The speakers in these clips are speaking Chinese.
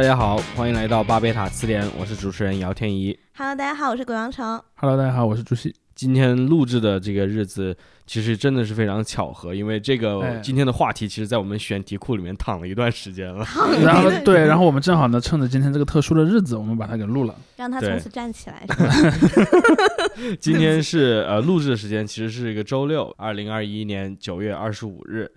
大家好，欢迎来到巴贝塔词典，我是主持人姚天怡。Hello，大家好，我是鬼王城。Hello，大家好，我是朱熹。今天录制的这个日子，其实真的是非常巧合，因为这个哎今天的话题，其实在我们选题库里面躺了一段时间了。然后对，然后我们正好呢，趁着今天这个特殊的日子，我们把它给录了。让它从此站起来，是吧？今天是呃录制的时间，其实是一个周六，二零二一年九月二十五日。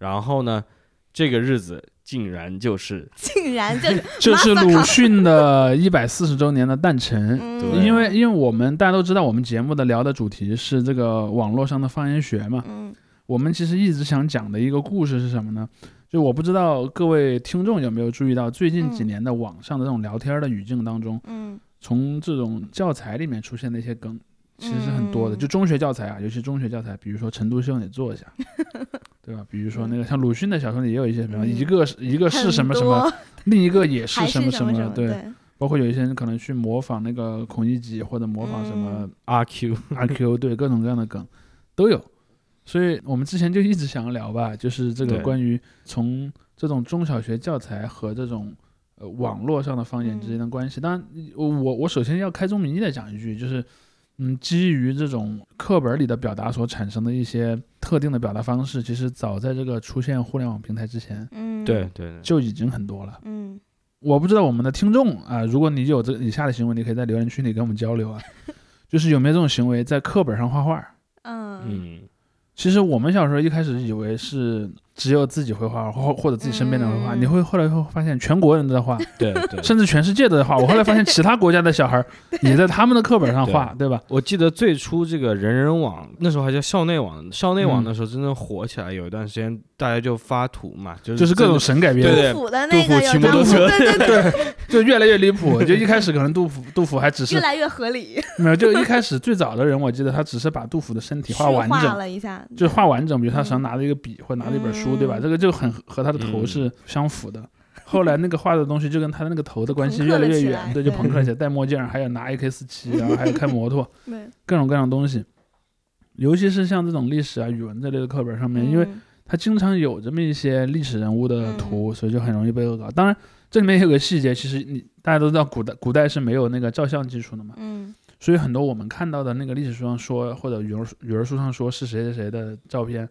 然后呢，这个日子竟然就是竟然就是，这是鲁迅的一百四十周年的诞辰。嗯，对因为因为我们大家都知道，我们节目的聊的主题是这个网络上的方言学嘛。嗯我们其实一直想讲的一个故事是什么呢？就我不知道各位听众有没有注意到，最近几嗯年的网上的这种聊天的语境当中，嗯从这种教材里面出现的一些梗，其实是很多的。嗯就中学教材啊，尤其中学教材，比如说陈独秀，你做一下，对吧？比如说那个像鲁迅的小说里也有一些什么，嗯一个是一个是什么什么，另一个也是还什么么，什么，对。对，包括有一些人可能去模仿那个孔乙己，或者模仿什么嗯阿 Q，阿 Q，对各种各样的梗都有。所以我们之前就一直想要聊吧，就是这个关于从这种中小学教材和这种呃网络上的方言之间的关系。当然，我我我首先要开宗明义的讲一句，就是嗯，基于这种课本里的表达所产生的一些特定的表达方式，其实早在这个出现互联网平台之前嗯，对，对对，就已经很多了。嗯我不知道我们的听众啊、如果你有这以下的行为，你可以在留言区里跟我们交流啊，就是有没有这种行为，在课本上画画。嗯嗯，其实我们小时候一开始以为是只有自己会画，或或者自己身边的人会画，嗯你会后来会发现全国人都在画，对对。甚至全世界都在画。我后来发现其他国家的小孩儿 也在他们的课本上画，对吧？我记得最初这个人人网那时候还叫校内网，校内网嗯那时候真正火起来，有一段时间大家就发图嘛，就是就是各种神改编，对对杜甫的杜甫那个有，骑摩托车对对 对，就越来越离谱。就一开始可能杜甫杜甫还只是越来越合理，没有，就一开始最早的人，我记得他只是把杜甫的身体画完整，了一下，就画完整，比如他手上嗯拿着一个笔或者拿着一本书，对吧？嗯这个就很和他的头嗯是相符的。后来那个画的东西就跟他的那个头的关系越来来越远，对，就对朋克了起来，戴墨镜，还有拿 AK 四七，然后还有开摩托，各种各样的东西。尤其是像这种历史啊、语文这类的课本上面，因为嗯它经常有这么一些历史人物的图，所以就很容易被恶搞。当然，这里面有个细节，其实你大家都知道，古代古代是没有那个照相技术的嘛，嗯所以很多我们看到的那个历史书上说，或者语文语文书上说是谁谁谁的照片，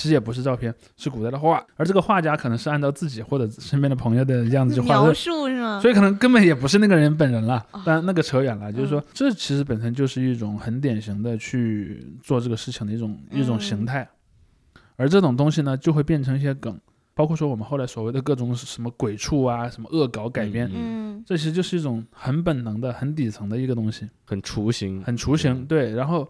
其实也不是照片，是古代的画，而这个画家可能是按照自己或者身边的朋友的样子去画描的。述是吗？所以可能根本也不是那个人本人了哦，但那个扯远了。就是说嗯，这其实本身就是一种很典型的去做这个事情的一种一种形嗯态，而这种东西呢，就会变成一些梗，包括说我们后来所谓的各种什么鬼畜啊、什么恶搞改编，嗯嗯这其实就是一种很本能的、很底层的一个东西。很雏形，很雏形，对。然后，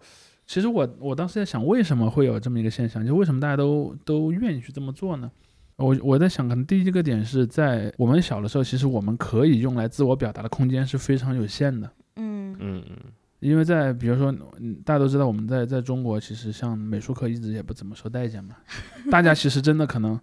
其实我我当时在想，为什么会有这么一个现象？就为什么大家都都愿意去这么做呢？我我在想，可能第一个点是在我们小的时候，其实我们可以用来自我表达的空间是非常有限的。嗯嗯嗯因为在比如说，嗯，大家都知道我们在在中国，其实像美术课一直也不怎么受待见嘛。大家其实真的可能，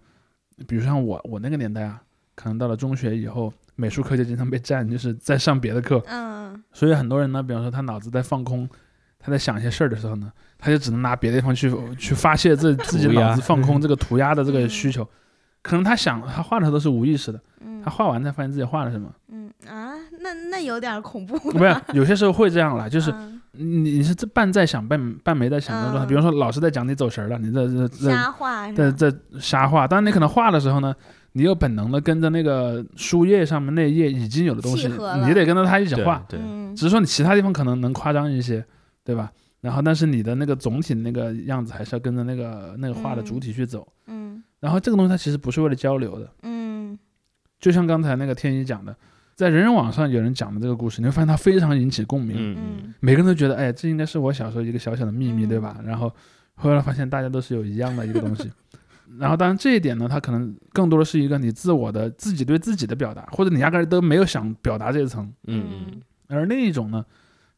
比如像我我那个年代啊，可能到了中学以后，美术课就经常被占，就是在上别的课。嗯所以很多人呢，比方说他脑子在放空，他在想一些事儿的时候呢，他就只能拿别的地方去去发泄自 自己脑子放空这个涂鸦的这个嗯需求。可能他想他画的时候都是无意识的，嗯他画完才发现自己画了什么。嗯啊，那那有点恐怖，不是，有些时候会这样啦，就是嗯你你是这半在想半半没在想的状态。嗯比如说老师在讲你走神儿了，你在在在瞎画在在瞎画，但是你可能画的时候呢，你又本能的跟着那个书页上面那一页已经有的东西，你得跟着他一起画。对，嗯只是说你其他地方可能能夸张一些，对吧？然后但是你的那个总体那个样子还是要跟着那个那个画的主体去走。嗯然后这个东西它其实不是为了交流的，嗯就像刚才那个天一讲的，在人人网上有人讲的这个故事，你会发现它非常引起共鸣，嗯每个人都觉得，哎，这应该是我小时候一个小小的秘密，嗯对吧？然后后来发现大家都是有一样的一个东西。然后当然这一点呢，它可能更多的是一个你自我的自己对自己的表达，或者你压根儿都没有想表达这一层。嗯嗯而另一种呢，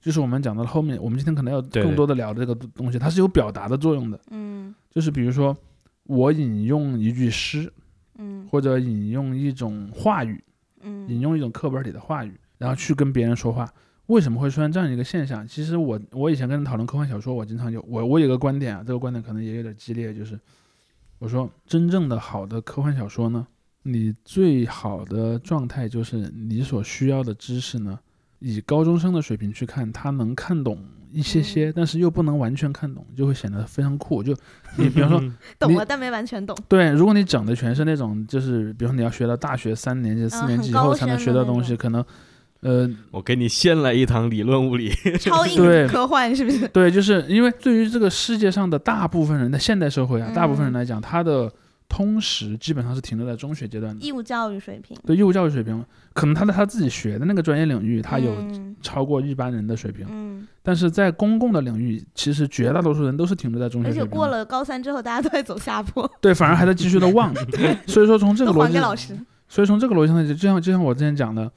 就是我们讲到后面，我们今天可能要更多的聊这个东西，它是有表达的作用的。嗯就是比如说，我引用一句诗，嗯或者引用一种话语，引嗯用一种课本里的话语，然后去跟别人说话。为什么会出现这样一个现象？其实我我以前跟人讨论科幻小说，我经常有我我有个观点啊，这个观点可能也有点激烈，就是我说真正的好的科幻小说呢，你最好的状态就是你所需要的知识呢，以高中生的水平去看，他能看懂一些些，嗯但是又不能完全看懂，就会显得非常酷。就你比方说，懂了，但没完全懂。对，如果你整的全是那种，就是比如说你要学到大学三年级、四嗯年级以后才能学到东西，种可能，呃，我给你先来一堂理论物理，超 硬对科幻是不是？对，就是因为对于这个世界上的大部分人，在现代社会啊，大部分人嗯来讲，他的通识基本上是停留在中学阶段的。义务教育水平，对义务教育水平，可能他在他自己学的那个专业领域，他有嗯超过一般人的水平，嗯，但是在公共的领域，其实绝大多数人都是停留在中学而且。过了高三之后，大家都在走下坡，对，反而还在继续的忘。所以说从这个都逻辑。所以从这个逻辑上，就就像就像我之前讲的，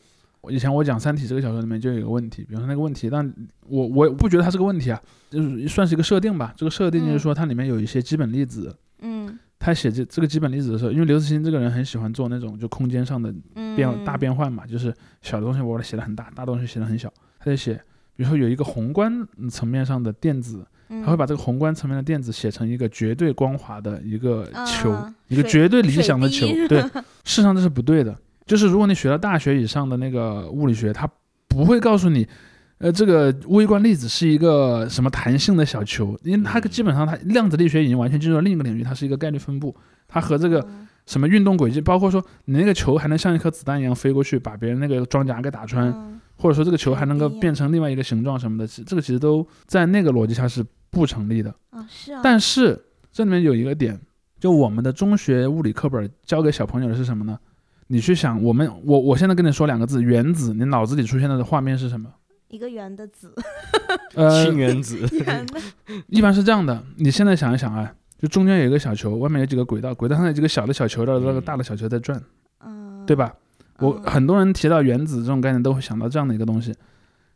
以前我讲《三体》这个小说里面就有一个问题，比如说那个问题，但我我不觉得它是个问题啊，就是算是一个设定吧。这个设定就是嗯说它里面有一些基本粒子，嗯他写这这个基本粒子的时候，因为刘慈欣这个人很喜欢做那种就空间上的嗯，变大变换嘛，就是小的东西我把它写的很大，大的东西写的很小。他就写，比如说有一个宏观嗯层面上的电子，嗯，他会把这个宏观层面的电子写成一个绝对光滑的一个球，啊一个绝对理想的球。对，事实上这是不对的。就是如果你学到大学以上的那个物理学，它不会告诉你，呃，这个微观粒子是一个什么弹性的小球，因为它嗯基本上它量子力学已经完全进入了另一个领域，它是一个概率分布，它和这个嗯什么运动轨迹，包括说你那个球还能像一颗子弹一样飞过去，把别人那个装甲给打穿，嗯或者说这个球还能够变成另外一个形状什么的，其这个其实都在那个逻辑下是不成立的。啊是啊，但是这里面有一个点，就我们的中学物理课本教给小朋友的是什么呢？你去想，我们我我现在跟你说两个字，原子，你脑子里出现的画面是什么？一个圆的子，呃氢，原子，圆的，一般是这样的。你现在想一想啊，就中间有一个小球，外面有几个轨道，轨道上有几个小的小球的，那个嗯大的小球在转，嗯，对吧？我嗯很多人提到原子这种概念，都会想到这样的一个东西。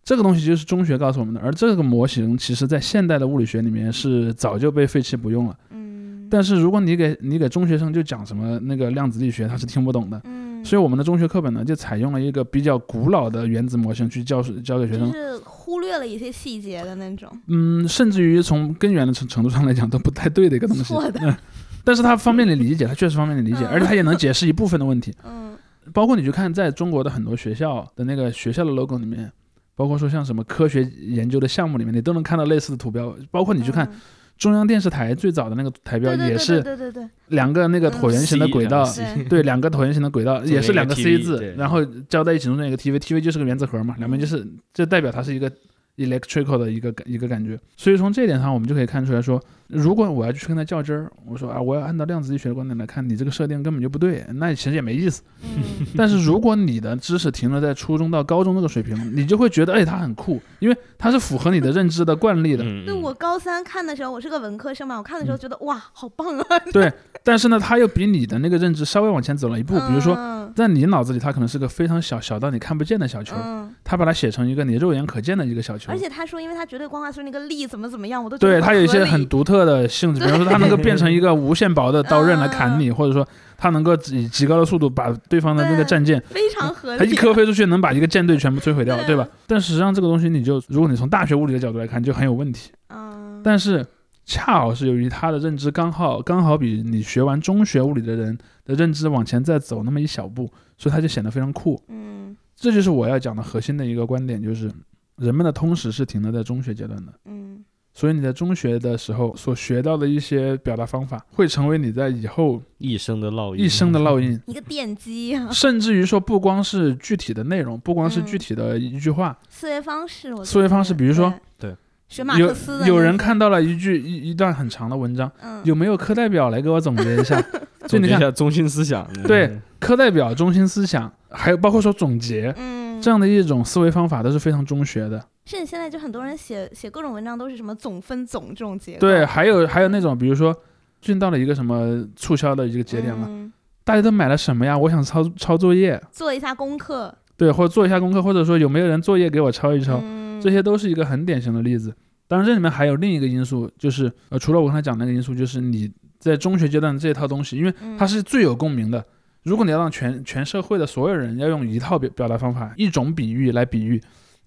这个东西就是中学告诉我们的，而这个模型其实在现代的物理学里面是早就被废弃不用了。嗯，但是如果你给你给中学生就讲什么那个量子力学，他是听不懂的。嗯，所以我们的中学课本呢，就采用了一个比较古老的原子模型去教教给学生。就是忽略了一些细节的那种，嗯，甚至于从根源的程程度上来讲都不太对的一个东西。错的嗯，但是它方便你理解，它确实方便你理解，嗯而且它也能解释一部分的问题。嗯包括你去看，在中国的很多学校的那个学校的 logo 里面，包括说像什么科学研究的项目里面，你都能看到类似的图标。包括你去看嗯中央电视台最早的那个台标，也是对对对对，两个那个椭圆形的轨道，对。对，两个椭圆形的轨道，也是两个 C 字，然后交在一起中间一个 TV，TV 就是个原子核嘛，两边就是这代表它是一个 electrical 的一个一个感觉。所以从这一点上，我们就可以看出来说，如果我要去跟他较真儿，我说啊，我要按照量子力学的观点来看，你这个设定根本就不对，那其实也没意思。嗯但是如果你的知识停留在初中到高中那个水平，你就会觉得，哎，他很酷，因为它是符合你的认知的 惯例的。嗯对我高三看的时候，我是个文科生嘛，我看的嗯时候觉得哇，好棒啊！对，但是呢，他又比你的那个认知稍微往前走了一步，比如说。嗯在你脑子里，它可能是个非常小小到你看不见的小球，嗯，他把它写成一个你肉眼可见的一个小球而。且他说，因为他绝对光滑，所以那个力怎么怎么样，我都觉得对它有一些很独特的性质，比方说它能够变成一个无限薄的刀刃来砍你，或者说它能够以极高的速度把对方的那个战舰，非常合理。它一颗飞出去能把一个舰队全部摧毁掉，对吧？但实际上这个东西你就，如果你从大学物理的角度来看，就很有问题。嗯，但是恰好是由于他的认知刚好刚好比你学完中学物理的人的认知往前再走那么一小步，所以他就显得非常酷。嗯这就是我要讲的核心的一个观点，就是人们的通识是停留在中学阶段的。嗯所以你在中学的时候所学到的一些表达方法，会成为你在以后一生的烙印，一生的烙印，一个奠基。啊，甚至于说不光是具体的内容，不光是嗯具体的一句话，思维方式，我思维方式比如说对。学马有克思的有人看到了一句一一段很长的文章，嗯。有没有课代表来给我总结一下？就总你看结一下中心思想，对课代表、中心思想，还有包括说总结嗯。这样的一种思维方法，都是非常中学的。甚至现在就很多人写写各种文章都是什么总分总这种结构，对，还有还有那种，比如说最近到了一个什么促销的一个节点嘛，嗯大家都买了什么呀？我想抄抄作业，做一下功课，对，或者做一下功课，或者说有没有人作业给我抄一抄，嗯这些都是一个很典型的例子。当然，这里面还有另一个因素，就是呃，除了我刚才讲的那个因素，就是你在中学阶段的这套东西，因为它嗯是最有共鸣的。如果你要让全全社会的所有人要用一套表表达方法、一种比喻来比喻，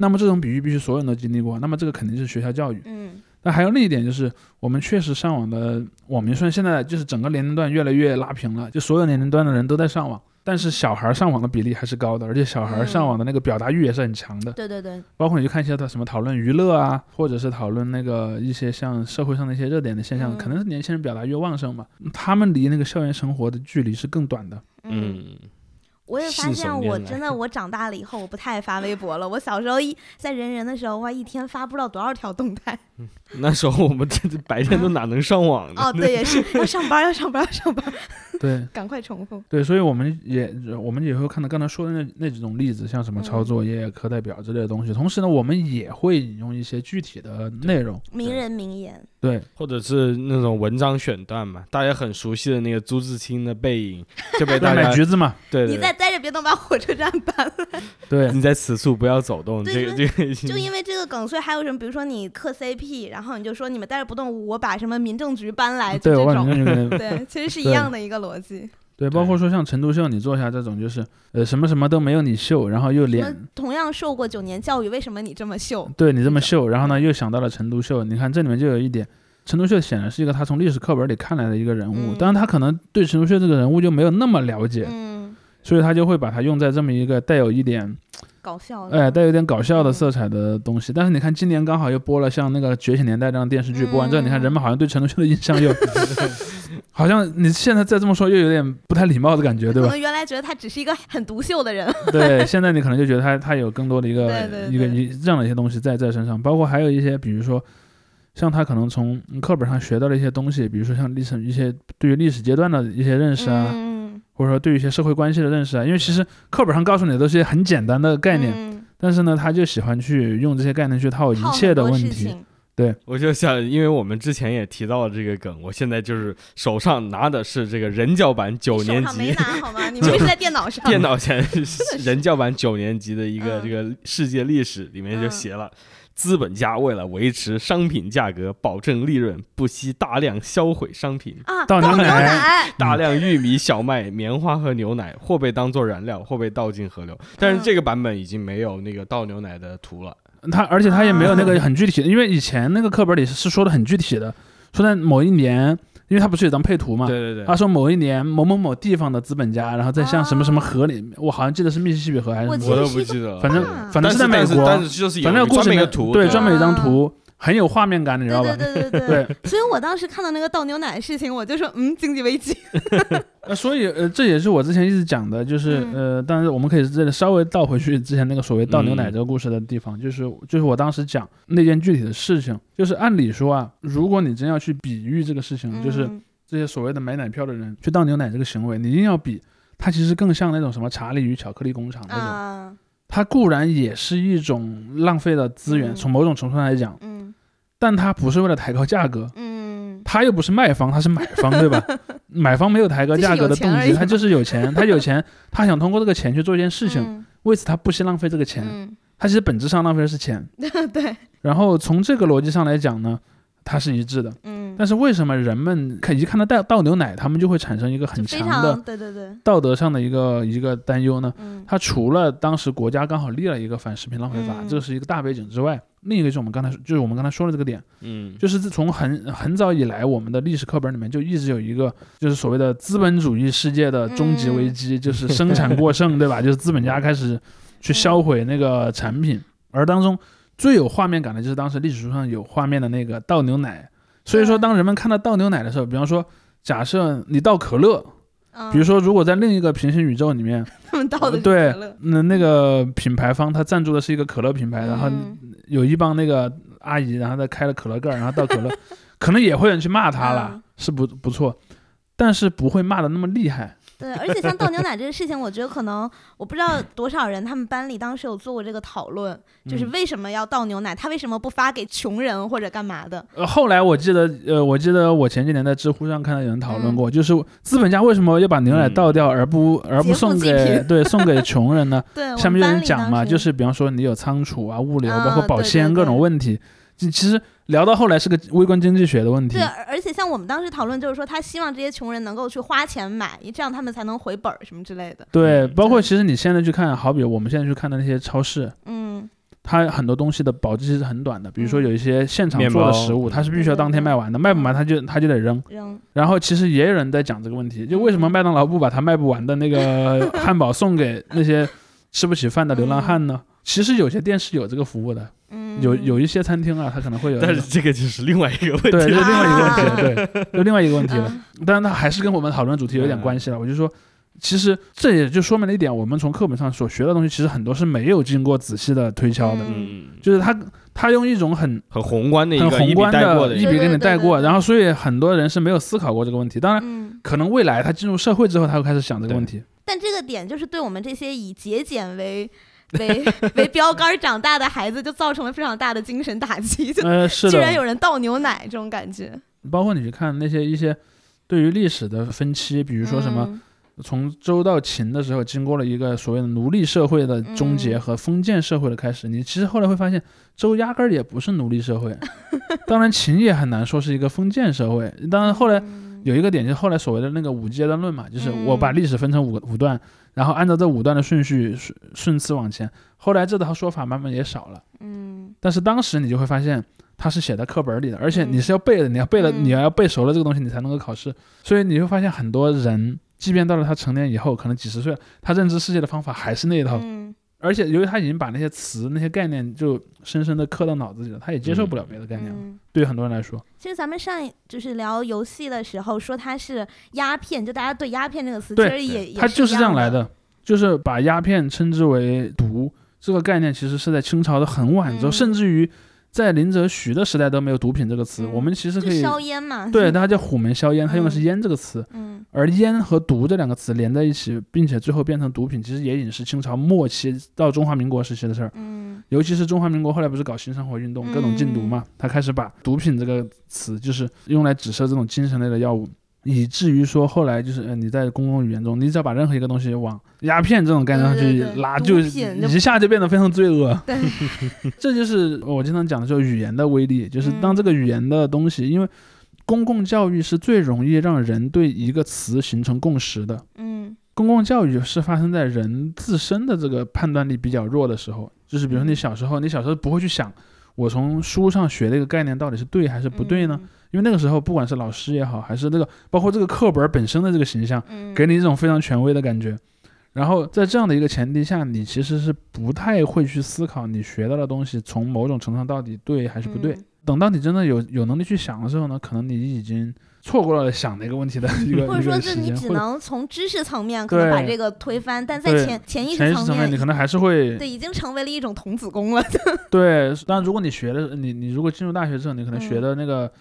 那么这种比喻必须所有人都经历过，那么这个肯定是学校教育。嗯那还有另一点就是，我们确实上网的网民虽然现在就是整个年龄段越来越拉平了，就所有年龄段的人都在上网，但是小孩儿上网的比例还是高的，而且小孩儿上网的那个表达欲也是很强的。对对对，包括你去看一些他什么讨论娱乐啊，或者是讨论那个一些像社会上的一些热点的现象，嗯可能是年轻人表达越旺盛嘛，他们离那个校园生活的距离是更短的。嗯，我也发现，我真的 我长大了以后，我不太爱发微博了。我小时候一在人人的时候，哇，一天发不知道多少条动态。那时候我们这白天都哪能上网呢？哦，对，也是要上班，要上班，要上班，对赶快重复。对，所以我们也我们也会看到刚才说的那那几种例子，像什么抄嗯作业、课代表之类的东西。同时呢，我们也会引用一些具体的内容。名人名言，对，或者是那种文章选段嘛，大家很熟悉的那个朱自清的背影，就被大对，家买橘子嘛，对对对你再待着别动，把火车站搬了。对，你在此处不要走动，对这个这个就因为这个梗，所以还有什么，比如说你磕 CP，然后你就说你们待着不动，我把什么民政局搬来，就对，我这种。对，其实是一样的一个逻辑。对，包括说像陈独秀，你做下这种就是呃什么什么都没有你秀，然后又什么脸同样受过九年教育，为什么你这么秀？对你这么秀，然后呢又想到了陈独秀，你看这里面就有一点，陈独秀显然是一个他从历史课本里看来的一个人物，嗯当然他可能对陈独秀这个人物就没有那么了解，嗯，所以他就会把它用在这么一个带有一点搞笑的。哎带有点搞笑的嗯色彩的东西。但是你看今年刚好又播了像那个《觉醒年代》这样的电视剧，播完之后，你看嗯人们好像对陈独秀的印象又 好像你现在再这么说又有点不太礼貌的感觉，对吧？可能原来觉得他只是一个很独秀的人。对，现在你可能就觉得他他有更多的一个 一个一这样的一些东西在在身上，包括还有一些，比如说像他可能从课本上学到的一些东西，比如说像历史一些对于历史阶段的一些认识啊，嗯，或者说对于一些社会关系的认识啊，因为其实课本上告诉你的都是些很简单的概念，嗯但是呢，他就喜欢去用这些概念去套一切的问题。对我就想，因为我们之前也提到了这个梗，我现在就是手上拿的是这个人教版九年级没级拿好吗？你们 是在电脑上。电脑前人教版九年级的一个嗯这个世界历史里面就嗯写了。资本家为了维持商品价格、保证利润，不惜大量销毁商品，啊，牛倒牛奶奶。大量玉米、小麦、棉花和牛奶或被当做燃料，或被倒进河流。但是嗯这个版本已经没有那个倒牛奶的图了。他而且他也没有那个啊很具体的，因为以前那个课本里是是说的很具体的，说在某一年，因为他不是有张配图嘛，对对对，他说某一年某某某地方的资本家，然后在像什么什么河里，我好像记得是密西西比河还是什么，我都不记得了。反正啊反正是在美国，但是就是有反正故事里图，对，专门有一张啊图，很有画面感，你知道吧？对对对对对，所以我当时看到那个倒牛奶的事情，我就说，嗯，经济危机。呃，所以呃，这也是我之前一直讲的，就是嗯。呃，但是我们可以这里稍微倒回去之前那个所谓倒牛奶嗯。这个故事的地方，就是就是我当时讲那件具体的事情，就是按理说啊，如果你真要去比喻这个事情，就是嗯这些所谓的买奶票的人去倒牛奶这个行为，你一定要比，它其实更像那种什么查理与巧克力工厂那种，啊，它固然也是一种浪费的资源，嗯。从某种程度上来讲，嗯。但它不是为了抬高价格，嗯，他又不是卖方，他是买方，对吧？买方没有抬高价格的动机，他就是有钱，他有钱，他想通过这个钱去做一件事情，嗯。为此他不惜浪费这个钱，嗯，他其实本质上浪费的是钱。对，然后从这个逻辑上来讲呢，它是一致的。嗯，但是为什么人们看一看到倒倒牛奶，他们就会产生一个很强的对对对，道德上的一个一个担忧呢？嗯它除了当时国家刚好立了一个反食品浪费法，嗯。这是一个大背景之外，另一个就是我们刚才就是我们刚才说的这个点，嗯，就是自从很很早以来，我们的历史课本里面就一直有一个，就是所谓的资本主义世界的终极危机，就是生产过剩，对吧？就是资本家开始去销毁那个产品，而当中最有画面感的就是当时历史书上有画面的那个倒牛奶。所以说，当人们看到倒牛奶的时候，比方说，假设你倒可乐，嗯比如说，如果在另一个平行宇宙里面，他们倒的是对那那个品牌方他赞助的是一个可乐品牌，然后嗯有一帮那个阿姨，然后再开了可乐盖儿，然后倒可乐，可能也会有人去骂他了，嗯是不不错，但是不会骂的那么厉害。对，而且像倒牛奶这个事情，我觉得可能我不知道多少人他们班里当时有做过这个讨论，就是嗯为什么要倒牛奶，他为什么不发给穷人或者干嘛的？呃，后来我记得，呃，我记得我前几年在知乎上看到有人讨论嗯过，就是资本家为什么要把牛奶倒掉，而不而不送给对送给穷人呢？对，下面有人讲嘛，就是比方说你有仓储啊、物流，啊包括保鲜各种问题，其其实聊到后来是个微观经济学的问题对，。而而且像我们当时讨论，就是说他希望这些穷人能够去花钱买，这样他们才能回本儿什么之类的。对，嗯包括其实你现在去看，好比我们现在去看的那些超市，嗯它很多东西的保质期是很短的，比如说嗯有一些现场做的食物，嗯它是必须要当天卖完的，卖不完它就它就得扔。扔，然后其实也有人在讲这个问题，就为什么麦当劳不把它卖不完的那个汉堡送给那些吃不起饭的流浪汉呢？其实有些店是有这个服务的，嗯，有有一些餐厅啊，它可能会有。但是这个就是另外一个问题了。是另外一个问题对，就另外一个问题了。嗯当然，它还是跟我们讨论主题有点关系了。我就说，其实这也就说明了一点，我们从课本上所学的东西，其实很多是没有经过仔细的推敲的，嗯，就是他他用一种很很宏观的一很个一笔宏观带过的一笔给你带过，然后所以很多人是没有思考过这个问题。当然，嗯，可能未来他进入社会之后，他会开始想这个问题。但这个点就是对我们这些以节俭为 为为标杆长大的孩子，就造成了非常大的精神打击，就呃，是居然，有人倒牛奶这种感觉。包括你去看那些一些对于历史的分期，比如说什么嗯从周到秦的时候，经过了一个所谓的奴隶社会的终结嗯和封建社会的开始，你其实后来会发现，周压根儿也不是奴隶社会。当然，秦也很难说是一个封建社会。当然，后来嗯有一个点，就是后来所谓的那个五阶段论嘛，就是我把嗯历史分成五个五段，然后按照这五段的顺序顺顺次往前。后来这套说法慢慢也少了，嗯但是当时你就会发现。它是写在课本里的，而且嗯你是要背的，你要背了，嗯你要背熟了这个东西，你才能够考试。所以你会发现很多人，即便到了他成年以后，可能几十岁了，他认知世界的方法还是那一套。嗯而且由于他已经把那些词、那些概念就深深的刻到脑子里了，他也接受不了别的概念了。嗯。对于很多人来说，其实咱们上一就是聊游戏的时候说它是鸦片，就大家对鸦片这个词其实也也它就是这样来的。的，就是把鸦片称之为毒这个概念，其实是在清朝的很晚之后，嗯甚至于在林则徐的时代都没有毒品这个词。嗯我们其实可以就硝烟嘛。对，它叫虎门销烟，它用的是嗯烟这个词。嗯而烟和毒这两个词连在一起，并且最后变成毒品，其实也已经是清朝末期到中华民国时期的事儿。嗯尤其是中华民国后来不是搞新生活运动，各种禁毒嘛，他开始把毒品这个词就是用来指涉这种精神类的药物，以至于说后来就是呃你在公共语言中，你只要把任何一个东西往鸦片这种概念上去对对对拉，就一下就变得非常罪恶。这就是我经常讲的，就是语言的威力，就是当这个语言的东西，因为公共教育是最容易让人对一个词形成共识的。嗯公共教育是发生在人自身的这个判断力比较弱的时候，就是比如说你小时候，你小时候不会去想，我从书上学的一个概念到底是对还是不对呢？？因为那个时候不管是老师也好，还是那个包括这个课本本身的这个形象，嗯，给你一种非常权威的感觉。然后在这样的一个前提下，你其实是不太会去思考你学到的东西从某种程度上到底对还是不对。嗯等到你真的有有能力去想的时候呢，可能你已经错过了想那个问题的一个 或者说，是你只能从知识层面可能把这个推翻，但在对潜潜意识识层层面你可能还是会对已经成为了一种童子功了。对，当然，如果你学的你你如果进入大学之后，你可能学嗯的那个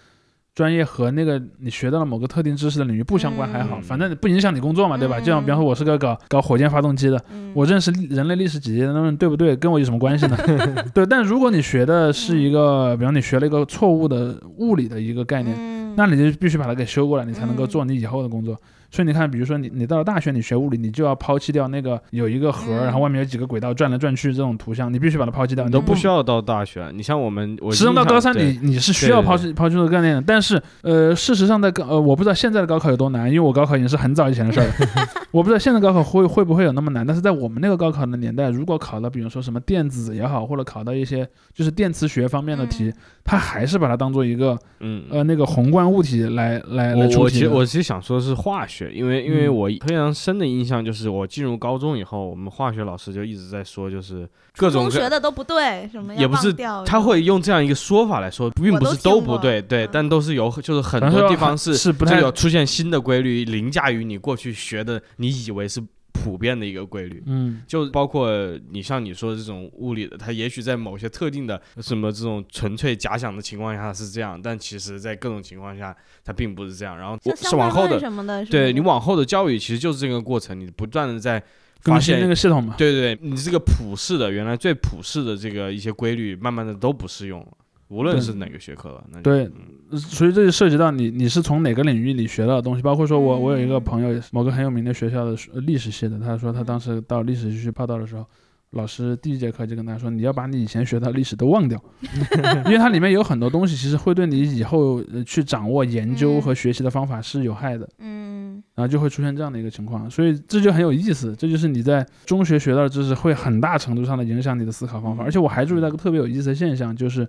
专业和那个你学到了某个特定知识的领域不相关还好，嗯反正不影响你工作嘛，对吧？嗯就像比方说我是个搞搞火箭发动机的，嗯我认识人类历史几阶段对不对？跟我有什么关系呢？对，但如果你学的是一个，比方你学了一个错误的物理的一个概念，嗯那你就必须把它给修过来，你才能够嗯做你以后的工作。所以你看，比如说你你到了大学，你学物理，你就要抛弃掉那个有一个核，嗯。然后外面有几个轨道转来转去这种图像，你必须把它抛弃掉，你都不需要到大学。你像我们，我实际上到高三对。你你是需要对对抛弃抛弃这个概念的，但是呃，事实上在高呃，我不知道现在的高考有多难，因为我高考已经是很早以前的事儿了，我不知道现在高考会会不会有那么难，但是在我们那个高考的年代，如果考到比如说什么电子也好，或者考到一些就是电磁学方面的题，嗯。它还是把它当做一个嗯。呃那个宏观物体来来来我我其实出题。我其实想说的是化学，因为因为嗯。我非常深的印象就是我进入高中以后，我们化学老师就一直在说，就是各种各中学的都不对，什么也不是掉他会用这样一个说法来说，并不是都不对，对嗯，但都是有就是很多地方是是不太就有出现新的规律，凌驾于你过去学的，你以为是普遍的一个规律。嗯就包括你像你说的这种物理的，它也许在某些特定的什么这种纯粹假想的情况下是这样，但其实在各种情况下它并不是这样。然后是往后的，什么的，对你往后的教育其实就是这个过程，你不断的在发更新现那个系统嘛。对对对，你这个普世的原来最普世的这个一些规律，慢慢的都不适用了，无论是哪个学科对嗯。所以这就涉及到你你是从哪个领域里学到的？东西，包括说我我有一个嗯朋友，某个很有名的学校的呃历史系的，他说他当时到历史系去报道的时候，老师第一节课就跟他说，你要把你以前学到的历史都忘掉，因为它里面有很多东西其实会对你以后呃去掌握研究嗯和学习的方法是有害的。嗯。然后就会出现这样的一个情况，所以这就很有意思，这就是你在中学学到的知识会很大程度上的影响你的思考方法。嗯。而且我还注意到一个特别有意思的现象，就是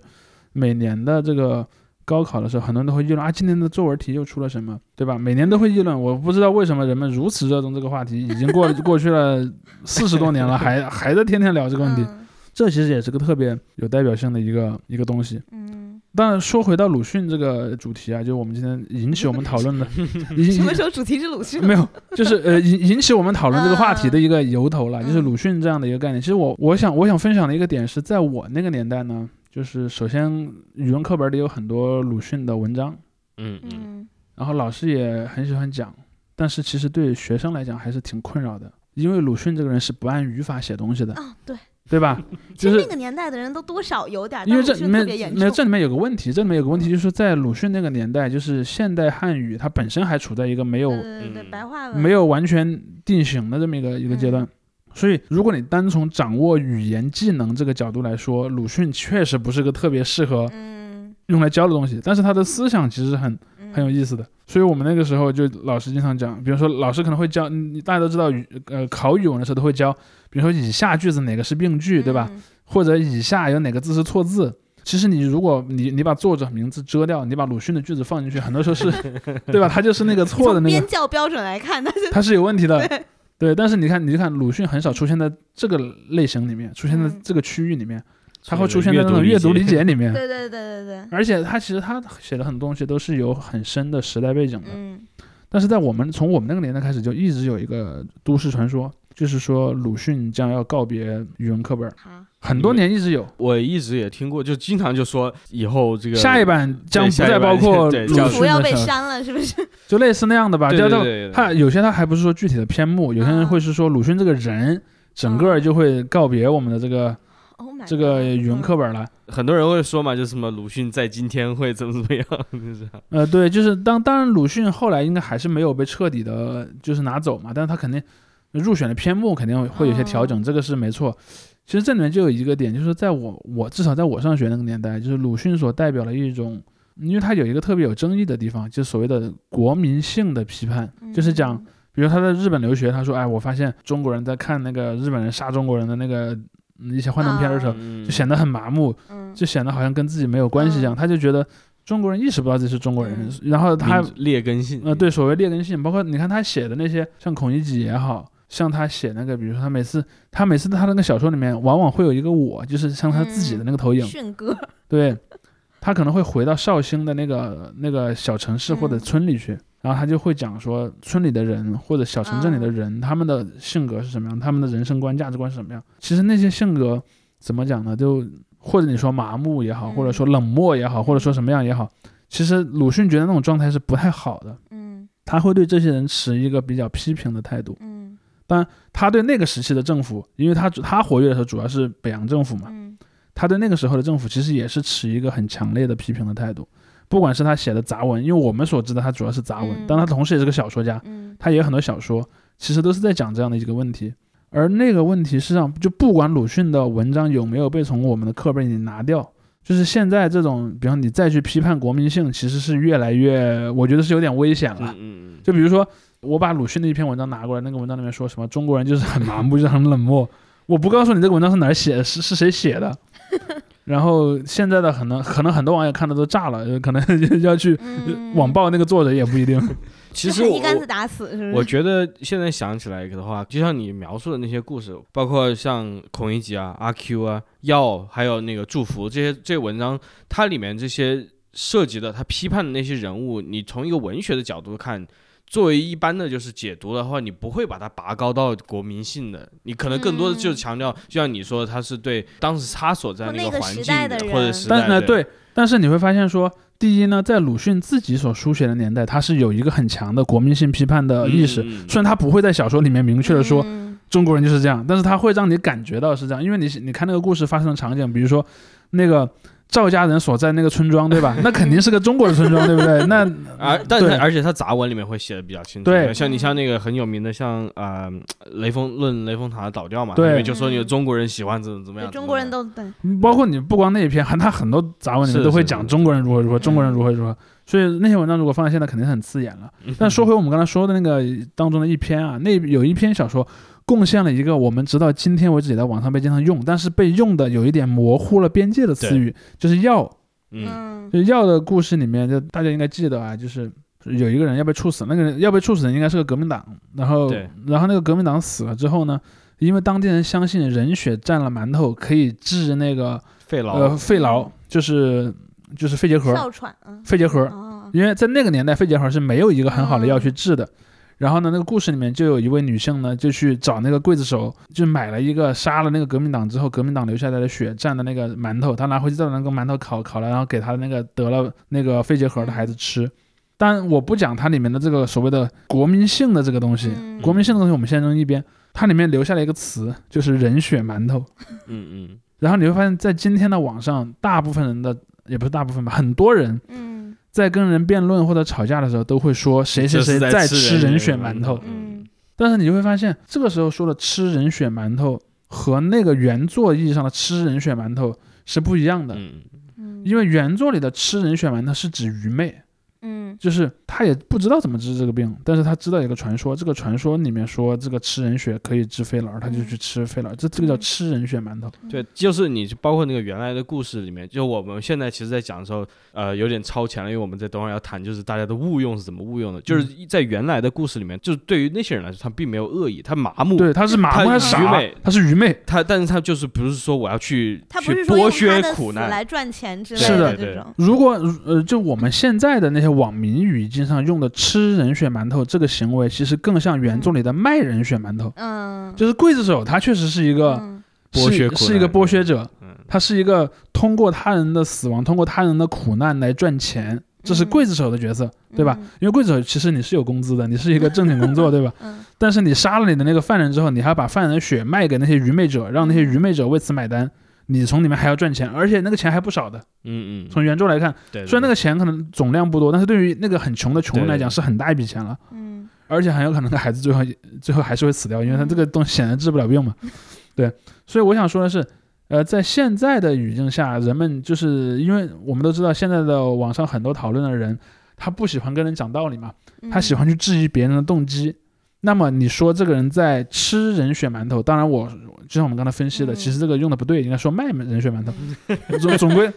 每年的这个高考的时候，很多人都会议论啊，今年的作文题又出了什么，对吧？每年都会议论，我不知道为什么人们如此热衷这个话题，已经过 过去了四十多年了，还还在天天聊这个问题。嗯这其实也是个特别有代表性的一个一个东西。嗯，当然，说回到鲁迅这个主题啊，就是我们今天引起 我们讨论的，引什么时候主题是鲁迅？没有，就是呃引引起我们讨论这个话题的一个由头了，嗯就是鲁迅这样的一个概念。其实我我想我想分享的一个点是在我那个年代呢，就是首先语文课本里有很多鲁迅的文章，嗯嗯，嗯然后老师也很喜欢讲，但是其实对学生来讲还是挺困扰的，因为鲁迅这个人是不按语法写东西的，啊，对，对吧？其就是实那个年代的人都多少有点儿，因为这。没有这里面有个问题，这里面有个问题就是在鲁迅那个年代，就是现代汉语它本身还处在一个没有没有完全定型的这么一个一个阶段。所以，如果你单从掌握语言技能这个角度来说，鲁迅确实不是个特别适合嗯用来教的东西。但是他的思想其实很嗯很有意思的。所以我们那个时候就老师经常讲，比如说老师可能会教，你大家都知道语呃考语文的时候都会教，比如说以下句子哪个是病句，对吧？？嗯或者以下有哪个字是错字。其实你如果你你把作者名字遮掉，你把鲁迅的句子放进去，很多时候是，对吧？他就是那个错的那个编，教标准来看，他是有问题的。对对，但是你看，你就看鲁迅很少出现在这个类型里面，出现在嗯这个区域里面，他会出现在那种阅阅读理解。解里面。对对对对对，而且他其实他写的很多东西都是有很深的时代背景的。嗯但是在我们从我们那个年代开始，就一直有一个都市传说，就是说鲁迅将要告别语文课本，好，很多年一直有。我一直也听过，就经常就说以后这个下一版将不再包括鲁对叫祝福要被迅的小删了，是不是？就类似那样的吧。对叫做对对对他有些他还不是说具体的篇目，有些人啊会是说鲁迅这个人整个就会告别我们的这个 Oh 这个语文嗯课本了。很多人会说嘛，就什么鲁迅在今天会怎么怎么样，就是呃，对，就是当当然鲁迅后来应该还是没有被彻底的，就是拿走嘛，但是他肯定入选的篇目肯定会会有些调整，这个是没错。其实这里面就有一个点，就是在我我至少在我上学那个年代，就是鲁迅所代表的一种，因为他有一个特别有争议的地方，就是所谓的国民性的批判，就是讲嗯比如他在日本留学，他说，哎，我发现中国人在看那个日本人杀中国人的那个嗯一些幻灯片的时候，嗯就显得很麻木，嗯就显得好像跟自己没有关系一样，嗯他就觉得中国人意识不到自己是中国人，嗯然后他劣根性，呃对所谓劣根性，包括你看他写的那些像孔乙己也好。像他写那个，比如说他每次，他每次他那个小说里面，往往会有一个我，就是像他自己的那个投影，迅哥，对，他可能会回到绍兴的那个那个小城市或者嗯村里去，然后他就会讲说村里的人或者小城镇里的人，他们的性格是什么样，他们的人生观、价值观是什么样。其实那些性格怎么讲呢？就或者你说麻木也好，或者说冷漠也好，或者说什么样也好，其实鲁迅觉得那种状态是不太好的，嗯他会对这些人持一个比较批评的态度。嗯他对那个时期的政府，因为他他活跃的时候主要是北洋政府嘛，嗯。他对那个时候的政府其实也是持一个很强烈的批评的态度，不管是他写的杂文，因为我们所知的他主要是杂文，嗯。但他同时也是个小说家，嗯。他也有很多小说，其实都是在讲这样的一个问题。而那个问题实际上就不管鲁迅的文章有没有被从我们的课本里拿掉，就是现在这种，比方你再去批判国民性，其实是越来越，我觉得是有点危险了。嗯，就比如说，我把鲁迅的一篇文章拿过来，那个文章里面说什么中国人就是很麻木，就是很冷漠。我不告诉你这个文章是哪儿写的，是是谁写的。然后现在的可能可能很多网友看的都炸了，呃可能 要去嗯，网暴那个作者也不一定。其实我一竿子打死，是是？我觉得现在想起来的话，就像你描述的那些故事，包括像孔乙己啊、阿 Q 啊、药，还有那个祝福这些这些文章，它里面这些涉及的，他批判的那些人物，你从一个文学的角度看。作为一般的就是解读的话，你不会把它拔高到国民性的，你可能更多的就是嗯。强调，就像你说，他是对当时他所在那个环境代的人或者时代但是对。对，但是你会发现说，第一呢，在鲁迅自己所书写的年代，他是有一个很强的国民性批判的意识。虽然他不会在小说里面明确的说嗯中国人就是这样，但是他会让你感觉到是这样，因为你你看那个故事发生的场景，比如说那个赵家人所在那个村庄，对吧？那肯定是个中国的村庄，对不对？那而但对是而且他杂文里面会写的比较清楚，对像你像那个很有名的像啊、呃雷锋论雷峰塔的倒掉嘛，对就说你中国人喜欢怎么怎么样，中国人都都对，包括你不光那一篇，还他很多杂文里面都会讲中国人如何如何，中国人如何如何。所以那些文章如果放在现在，肯定很刺眼了。但说回我们刚才说的那个当中的一篇啊，那有一篇小说贡献了一个我们直到今天为止也在网上被经常用，但是被用的有一点模糊了边界的词语，就是药。嗯。药的故事里面，就大家应该记得啊，就是有一个人要被处死，那个人要被处死的应该是个革命党，然后然后那个革命党死了之后呢，因为当地人相信人血蘸了馒头可以治那个肺痨，呃肺痨，就是就是肺结核，哮喘，嗯，肺结核，哦，因为在那个年代肺结核是没有一个很好的药去治的。然后呢，那个故事里面就有一位女性呢，就去找那个刽子手，就买了一个杀了那个革命党之后，革命党留下来的血蘸的那个馒头，她拿回去再把那个馒头烤烤了，然后给她那个得了那个肺结核的孩子吃。但我不讲它里面的这个所谓的国民性的这个东西，嗯国民性的东西我们先扔一边。它里面留下了一个词，就是人血馒头。嗯嗯然后你会发现在今天的网上，大部分人的也不是大部分吧，很多人嗯在跟人辩论或者吵架的时候，都会说谁谁谁在在吃人血血馒馒头。嗯。但是你就会发现，这个时候说的吃人血馒头和那个原作意义上的吃人血馒头是不一样的，嗯。嗯，因为原作里的吃人血馒头是指愚昧，嗯就是他也不知道怎么治这个病，但是他知道一个传说，这个传说里面说这个吃人血可以治肺痨，他就去吃肺痨，这这个叫吃人血馒头。对，就是你包括那个原来的故事里面，就我们现在其实，在讲的时候，呃，有点超前了，因为我们在等会儿要谈，就是大家的误用是怎么误用的，就是嗯在原来的故事里面，就是对于那些人来说，他并没有恶意，他麻木，对，他是麻木，他他是愚昧，他是愚昧。他，但是他就是不是说我要去他不去是说剥削苦难，来赚钱之类是的对这种，如果呃，就我们现在的那些网民语境上用的“吃人血馒头”这个行为，其实更像原著里的卖人血馒头。嗯，就是刽子手，他确实是一个嗯是剥削是一个剥削者，嗯他是一个通过他人的死亡，通过他人的苦难来赚钱，这是嗯刽子手的角色，对吧？因为刽子手其实你是有工资的，你是一个正经工作，对吧？嗯但是你杀了你的那个犯人之后，你还要把犯人的血卖给那些愚昧者，让那些愚昧者为此买单。你从里面还要赚钱，而且那个钱还不少的。嗯嗯，从原著来看，对，虽然那个钱可能总量不多，但是对于那个很穷的穷人来讲是很大一笔钱了。嗯而且很有可能那孩子最后最后还是会死掉，因为他这个东西显然治不了病嘛。对，所以我想说的是，呃，在现在的语境下，人们就是因为我们都知道，现在的网上很多讨论的人，他不喜欢跟人讲道理嘛，嗯他喜欢去质疑别人的动机。那么你说这个人在吃人血馒头，当然我就像我们刚才分析的，嗯其实这个用的不对，应该说卖人血馒头。总 总归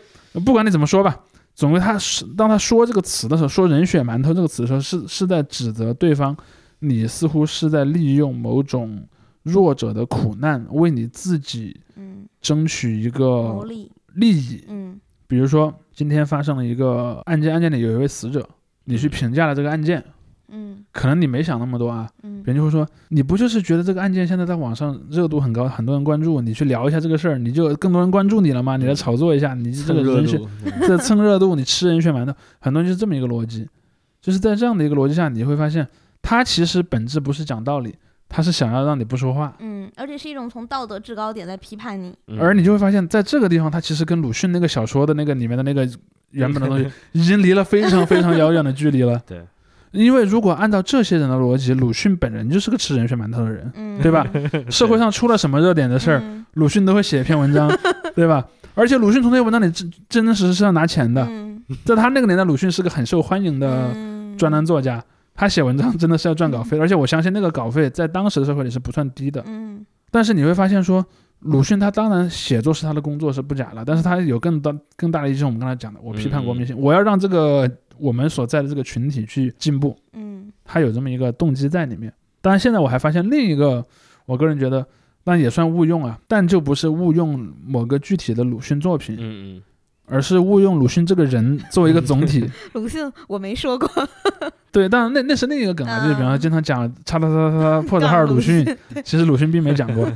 不管你怎么说吧，总归他是当他说这个词的时候，说人血馒头这个词的时候，是是在指责对方，你似乎是在利用某种弱者的苦难，为你自己嗯争取一个利利益。嗯比如说今天发生了一个案件，案件里有一位死者，你去评价了这个案件，嗯。可能你没想那么多啊，嗯。别人就会说，你不就是觉得这个案件现在在网上热度很高，很多人关注，你去聊一下这个事儿，你就更多人关注你了吗？你来炒作一下，你这个人血度，这蹭热度，你吃人血馒头，很多人就是这么一个逻辑，就是在这样的一个逻辑下，你会发现，他其实本质不是讲道理，他是想要让你不说话，嗯，而且是一种从道德制高点在批判你。嗯。而你就会发现，在这个地方，他其实跟鲁迅那个小说的那个里面的那个原本的东西，已经离了非常非常遥远的距离了。对，因为如果按照这些人的逻辑，鲁迅本人就是个吃人血馒头的人，嗯，对吧？社会上出了什么热点的事儿，嗯。鲁迅都会写一篇文章，对吧？而且鲁迅从这些文章里真真真实实是要拿钱的，嗯。在他那个年代，鲁迅是个很受欢迎的嗯。专栏作家，他写文章真的是要赚稿费，而且我相信那个稿费在当时的社会里是不算低的。嗯。但是你会发现说，鲁迅他当然写作是他的工作是不假了，但是他有更大更大的意义是我们刚才讲的，我批判国民性，我要让这个我们所在的这个群体去进步，嗯。他有这么一个动机在里面。当然，现在我还发现另一个，我个人觉得，那也算误用啊，但就不是误用某个具体的鲁迅作品，嗯嗯，而是误用鲁迅这个人作为一个总体。鲁迅我没说过，对，当然那那是另一个梗啊，就是比方说嗯经常讲叉叉叉叉叉破折号鲁迅，其实鲁迅并没讲过，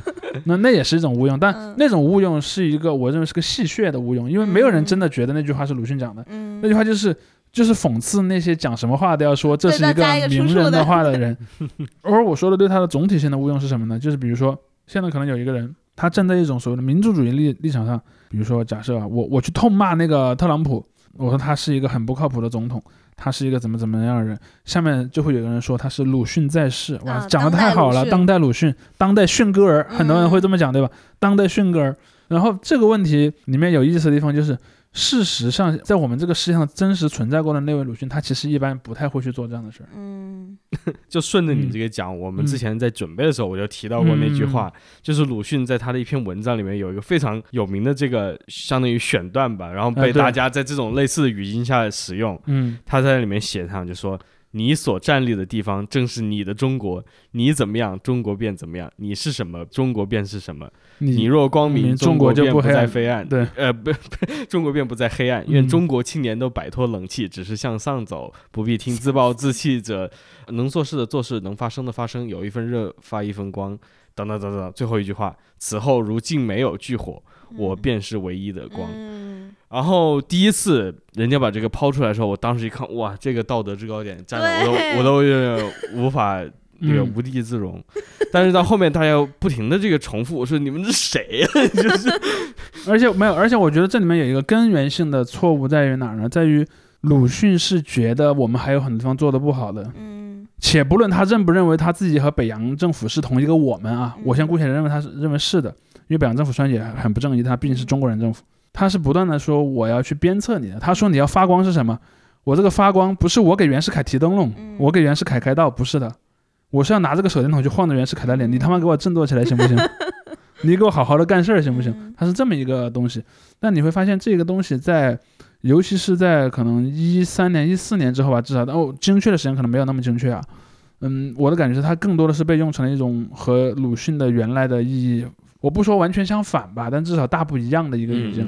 那那也是一种误用，但嗯。那种误用是一个我认为是个戏谑的误用，因为没有人嗯。真的觉得那句话是鲁迅讲的，嗯。那句话就是就是讽刺那些讲什么话都要说这是一个名人的话的人。而我说的对他的总体性的误用是什么呢？就是比如说现在可能有一个人他站在一种所谓的民主主义立立场上，比如说假设啊，我我去痛骂那个特朗普，我说他是一个很不靠谱的总统，他是一个怎么怎么样的人，下面就会有个人说他是鲁迅在世，哇，啊讲的太好了，当当代鲁迅，当代迅哥儿，很多人嗯会这么讲，对吧？当代迅哥儿。然后这个问题里面有意思的地方就是，事实上在我们这个世界上真实存在过的那位鲁迅，他其实一般不太会去做这样的事儿。嗯 就顺着你嗯这个讲，我们嗯之前在准备的时候我就提到过那句话，就是鲁迅在他的一篇文章里面有一个非常有名的这个相当于选段吧，然后被大家在这种类似的语境下使用。嗯他在里面写上就说。你所站立的地方正是你的中国，你怎么样，中国便怎么样；你是什么，中国便是什么。你你若光明，中国就不不黑暗再黑暗。对，呃，不，不 中国便不再黑暗。愿嗯中国青年都摆脱冷气，只是向上走，不必听自暴自弃者。能做事的做事，能发声的发声，有一份热发一份光。等等等等，最后一句话：此后如竟没有炬火，我便是唯一的光。嗯，然后第一次人家把这个抛出来的时候，我当时一看，哇，这个道德制高点站的我对都我都有点无法那个嗯无地自容。但是到后面大家不停的这个重复，我说你们是谁？呀、就是而且没有，而且我觉得这里面有一个根源性的错误在于哪儿呢？在于鲁迅是觉得我们还有很多地方做的不好的，嗯。且不论他认不认为他自己和北洋政府是同一个我们啊，嗯我先姑且认为他是认为是的，因为北洋政府虽然也很不正义，他毕竟是中国人政府，他是不断的说我要去鞭策你的。他说你要发光是什么？我这个发光不是我给袁世凯提灯笼，嗯我给袁世凯开道，不是的，我是要拿这个手电筒去晃着袁世凯的脸，你他妈给我振作起来行不行？你给我好好的干事儿行不行嗯？它是这么一个东西。但你会发现这个东西在，尤其是在可能一三年、一四年之后吧，至少哦，精确的时间可能没有那么精确啊。嗯，我的感觉是它更多的是被用成了一种和鲁迅的原来的意义，我不说完全相反吧，但至少大不一样的一个语境。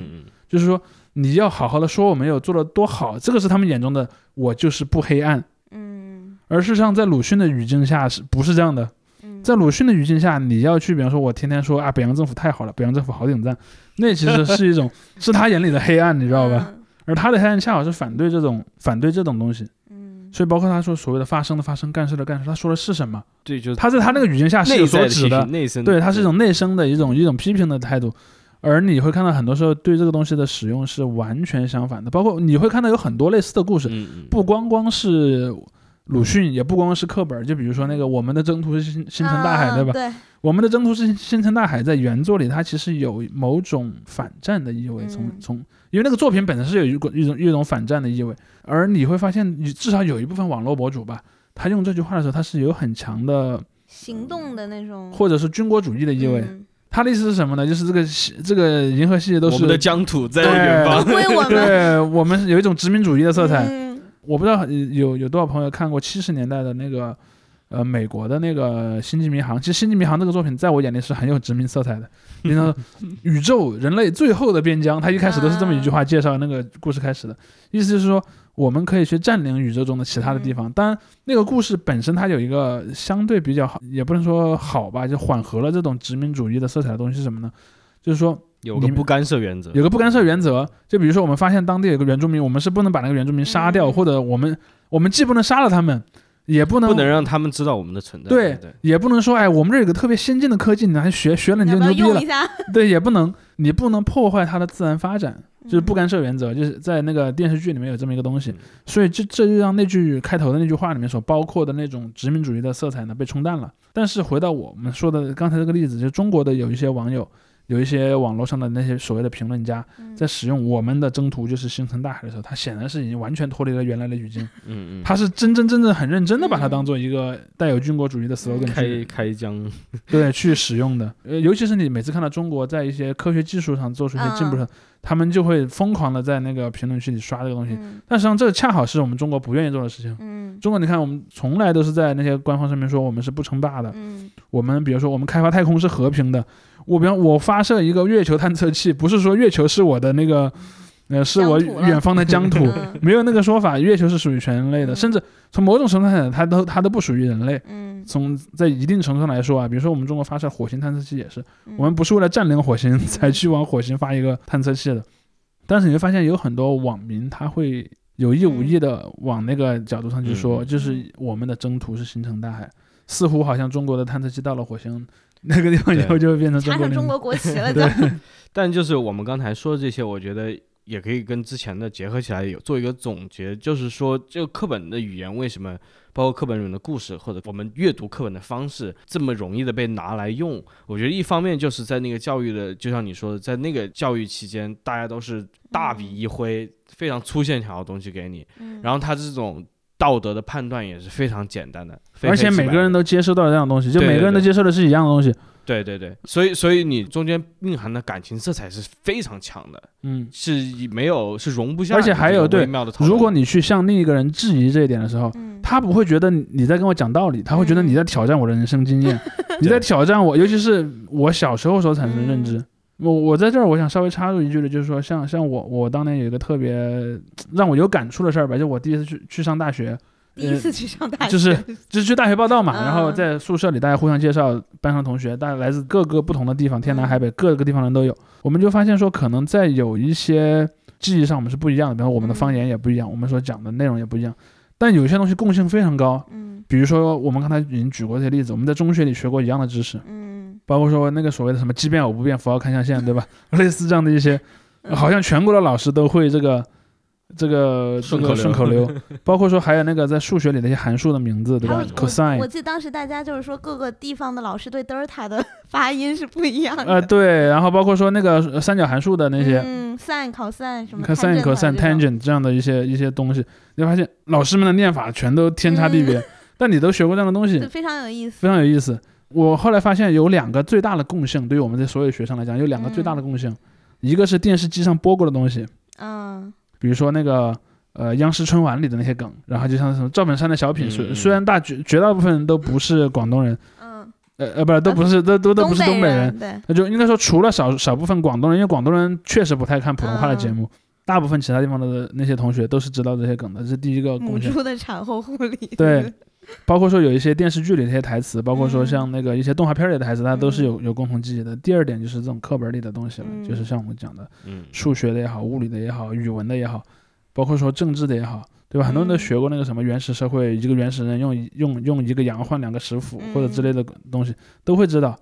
就是说，你要好好的说我们有做的多好，这个是他们眼中的我就是不黑暗。嗯而事实上，在鲁迅的语境下是不是这样的？嗯，在鲁迅的语境下，你要去，比方说，我天天说啊，北洋政府太好了，北洋政府好顶赞，那其实是一种 是他眼里的黑暗，你知道吧？而他的黑暗恰好是反对这种反对这种东西，嗯？所以包括他说所谓的发生的发生，干事的干事，他说的是什么？对，就是他在他那个语境下是有内在的所指的，，内生对，他是一种内生的一种一种批评的态度，而你会看到很多时候对这个东西的使用是完全相反的，包括你会看到有很多类似的故事，不光光是鲁迅，也不光光是课本，就比如说那个我们的征途是星星辰大海，对吧？对，我们的征途是星辰大海，在原作里它其实有某种反战的意味，从嗯从因为那个作品本身是有一个一种一种反战的意味，而你会发现，你至少有一部分网络博主吧，他用这句话的时候，他是有很强的行动的那种或者是军国主义的意味。嗯他的意思是什么呢？就是这个这个银河系都是我们的疆土在对远方都。归我们。对我们是有一种殖民主义的色彩。嗯我不知道有有多少朋友看过七十年代的那个呃美国的那个《星际迷航》。其实《星际迷航》这个作品在我眼里是很有殖民色彩的。你 说宇宙人类最后的边疆，它一开始都是这么一句话介绍那个故事开始的，意思就是说我们可以去占领宇宙中的其他的地方。当然，那个故事本身它有一个相对比较好，也不能说好吧，就缓和了这种殖民主义的色彩的东西是什么呢？就是说有个不干涉原则，有个不干涉原则，就比如说我们发现当地有个原住民，我们是不能把那个原住民杀掉，嗯或者我们我们既不能杀了他们，也不能不能让他们知道我们的存在。对对，也不能说哎，我们这儿有个特别先进的科技，你还学学了你就牛逼了？对，也不能你不能破坏它的自然发展，就是不嗯干涉原则，就是在那个电视剧里面有这么一个东西嗯，所以这这就让那句开头的那句话里面所包括的那种殖民主义的色彩呢被冲淡了。但是回到我们说的刚才这个例子，就是中国的有一些网友。有一些网络上的那些所谓的评论家，嗯。在使用“我们的征途就是星辰大海”的时候，他显然是已经完全脱离了原来的语境，嗯嗯，他是真真正正很认真的把它当做一个带有军国主义的 slogan 开去开疆，对去使用的。呃，尤其是你每次看到中国在一些科学技术上做出一些进步上，他们就会疯狂的在那个评论区里刷这个东西。嗯但实际上，这恰好是我们中国不愿意做的事情。嗯中国，你看，我们从来都是在那些官方上面说我们是不称霸的，嗯我们比如说我们开发太空是和平的。我比方我发射一个月球探测器，不是说月球是我的那个，呃，是我远方的疆土，嗯。没有那个说法。月球是属于全人类的，嗯。甚至从某种程度上讲，它都它都不属于人类。嗯，从在一定程度上来说啊，比如说我们中国发射火星探测器也是，嗯。我们不是为了占领火星才去往火星发一个探测器的。但是你会发现有很多网民他会有意无意的往那个角度上去说，嗯。就是我们的征途是星辰大海，似乎好像中国的探测器到了火星，那个地方以后就会变成中。国国旗了，对。但就是我们刚才说的这些，我觉得也可以跟之前的结合起来，有做一个总结，就是说这个课本的语言为什么，包括课本里面的故事，或者我们阅读课本的方式这么容易的被拿来用。我觉得一方面就是在那个教育的，就像你说的，在那个教育期间，大家都是大笔一挥，非常粗线条的东西给你，嗯然后他这种。道德的判断也是非常简单的，而且每个人都接收到这样的东西，就每个人都接受的是一样的东西。对对对，所以所以你中间蕴含的感情色彩是非常强的，嗯，是没有是容不下，而且还有对。如果你去向另一个人质疑这一点的时候，嗯。他不会觉得你在跟我讲道理，他会觉得你在挑战我的人生经验，你在挑战我，尤其是我小时候所产生的认知。我我在这儿，我想稍微插入一句的，就是说，像像我我当年有一个特别让我有感触的事儿吧，就我第一次去去上大学，第一次去上大学，就是就是去大学报道嘛，嗯然后在宿舍里大家互相介绍班上同学，大家来自各个不同的地方，天南海北各个地方人都有。我们就发现说，可能在有一些记忆上我们是不一样的，比方说我们的方言也不一样，我们所讲的内容也不一样，但有些东西共性非常高。嗯比如说我们刚才已经举过这些例子，我们在中学里学过一样的知识，嗯包括说那个所谓的什么奇变偶不变，符号看象限，对吧？类似这样的一些，嗯好像全国的老师都会这个。这个这个顺口溜。顺口溜，包括说还有那个在数学里那些函数的名字，对吧？我？cosine，我记得当时大家就是说各个地方的老师对德尔塔的发音是不一样的。呃，对，然后包括说那个呃三角函数的那些嗯，sin、cosine 什么 cosine、cosine、tangent 这样的一些一些东西，你会发现老师们的念法全都天差地别，嗯。但你都学过这样的东西，，非常有意思。非常有意思。我后来发现有两个最大的共性，对于我们这所有学生来讲，有两个最大的共性，一个是电视机上播过的东西，嗯比如说那个呃央视春晚里的那些梗，然后就像什么赵本山的小品，虽虽然大绝绝大部分人都不是广东人，嗯，呃呃，不是都不是都都都不是东北人，那就应该说，除了少少部分广东人，因为广东人确实不太看普通话的节目，大部分其他地方的那些同学都是知道这些梗的，这是第一个母贡献。猪的产后护理，对包括说有一些电视剧里的一些台词，包括说嗯像那个一些动画片里的台词，大家都是嗯有有共同记忆的。第二点就是这种课本里的东西了，嗯就是像我们讲的嗯，数学的也好，物理的也好，语文的也好，包括说政治的也好，对吧？很多人都嗯学过那个什么原始社会，一个原始人用一用用一个羊换两个石斧或者之类的东西，都会知道。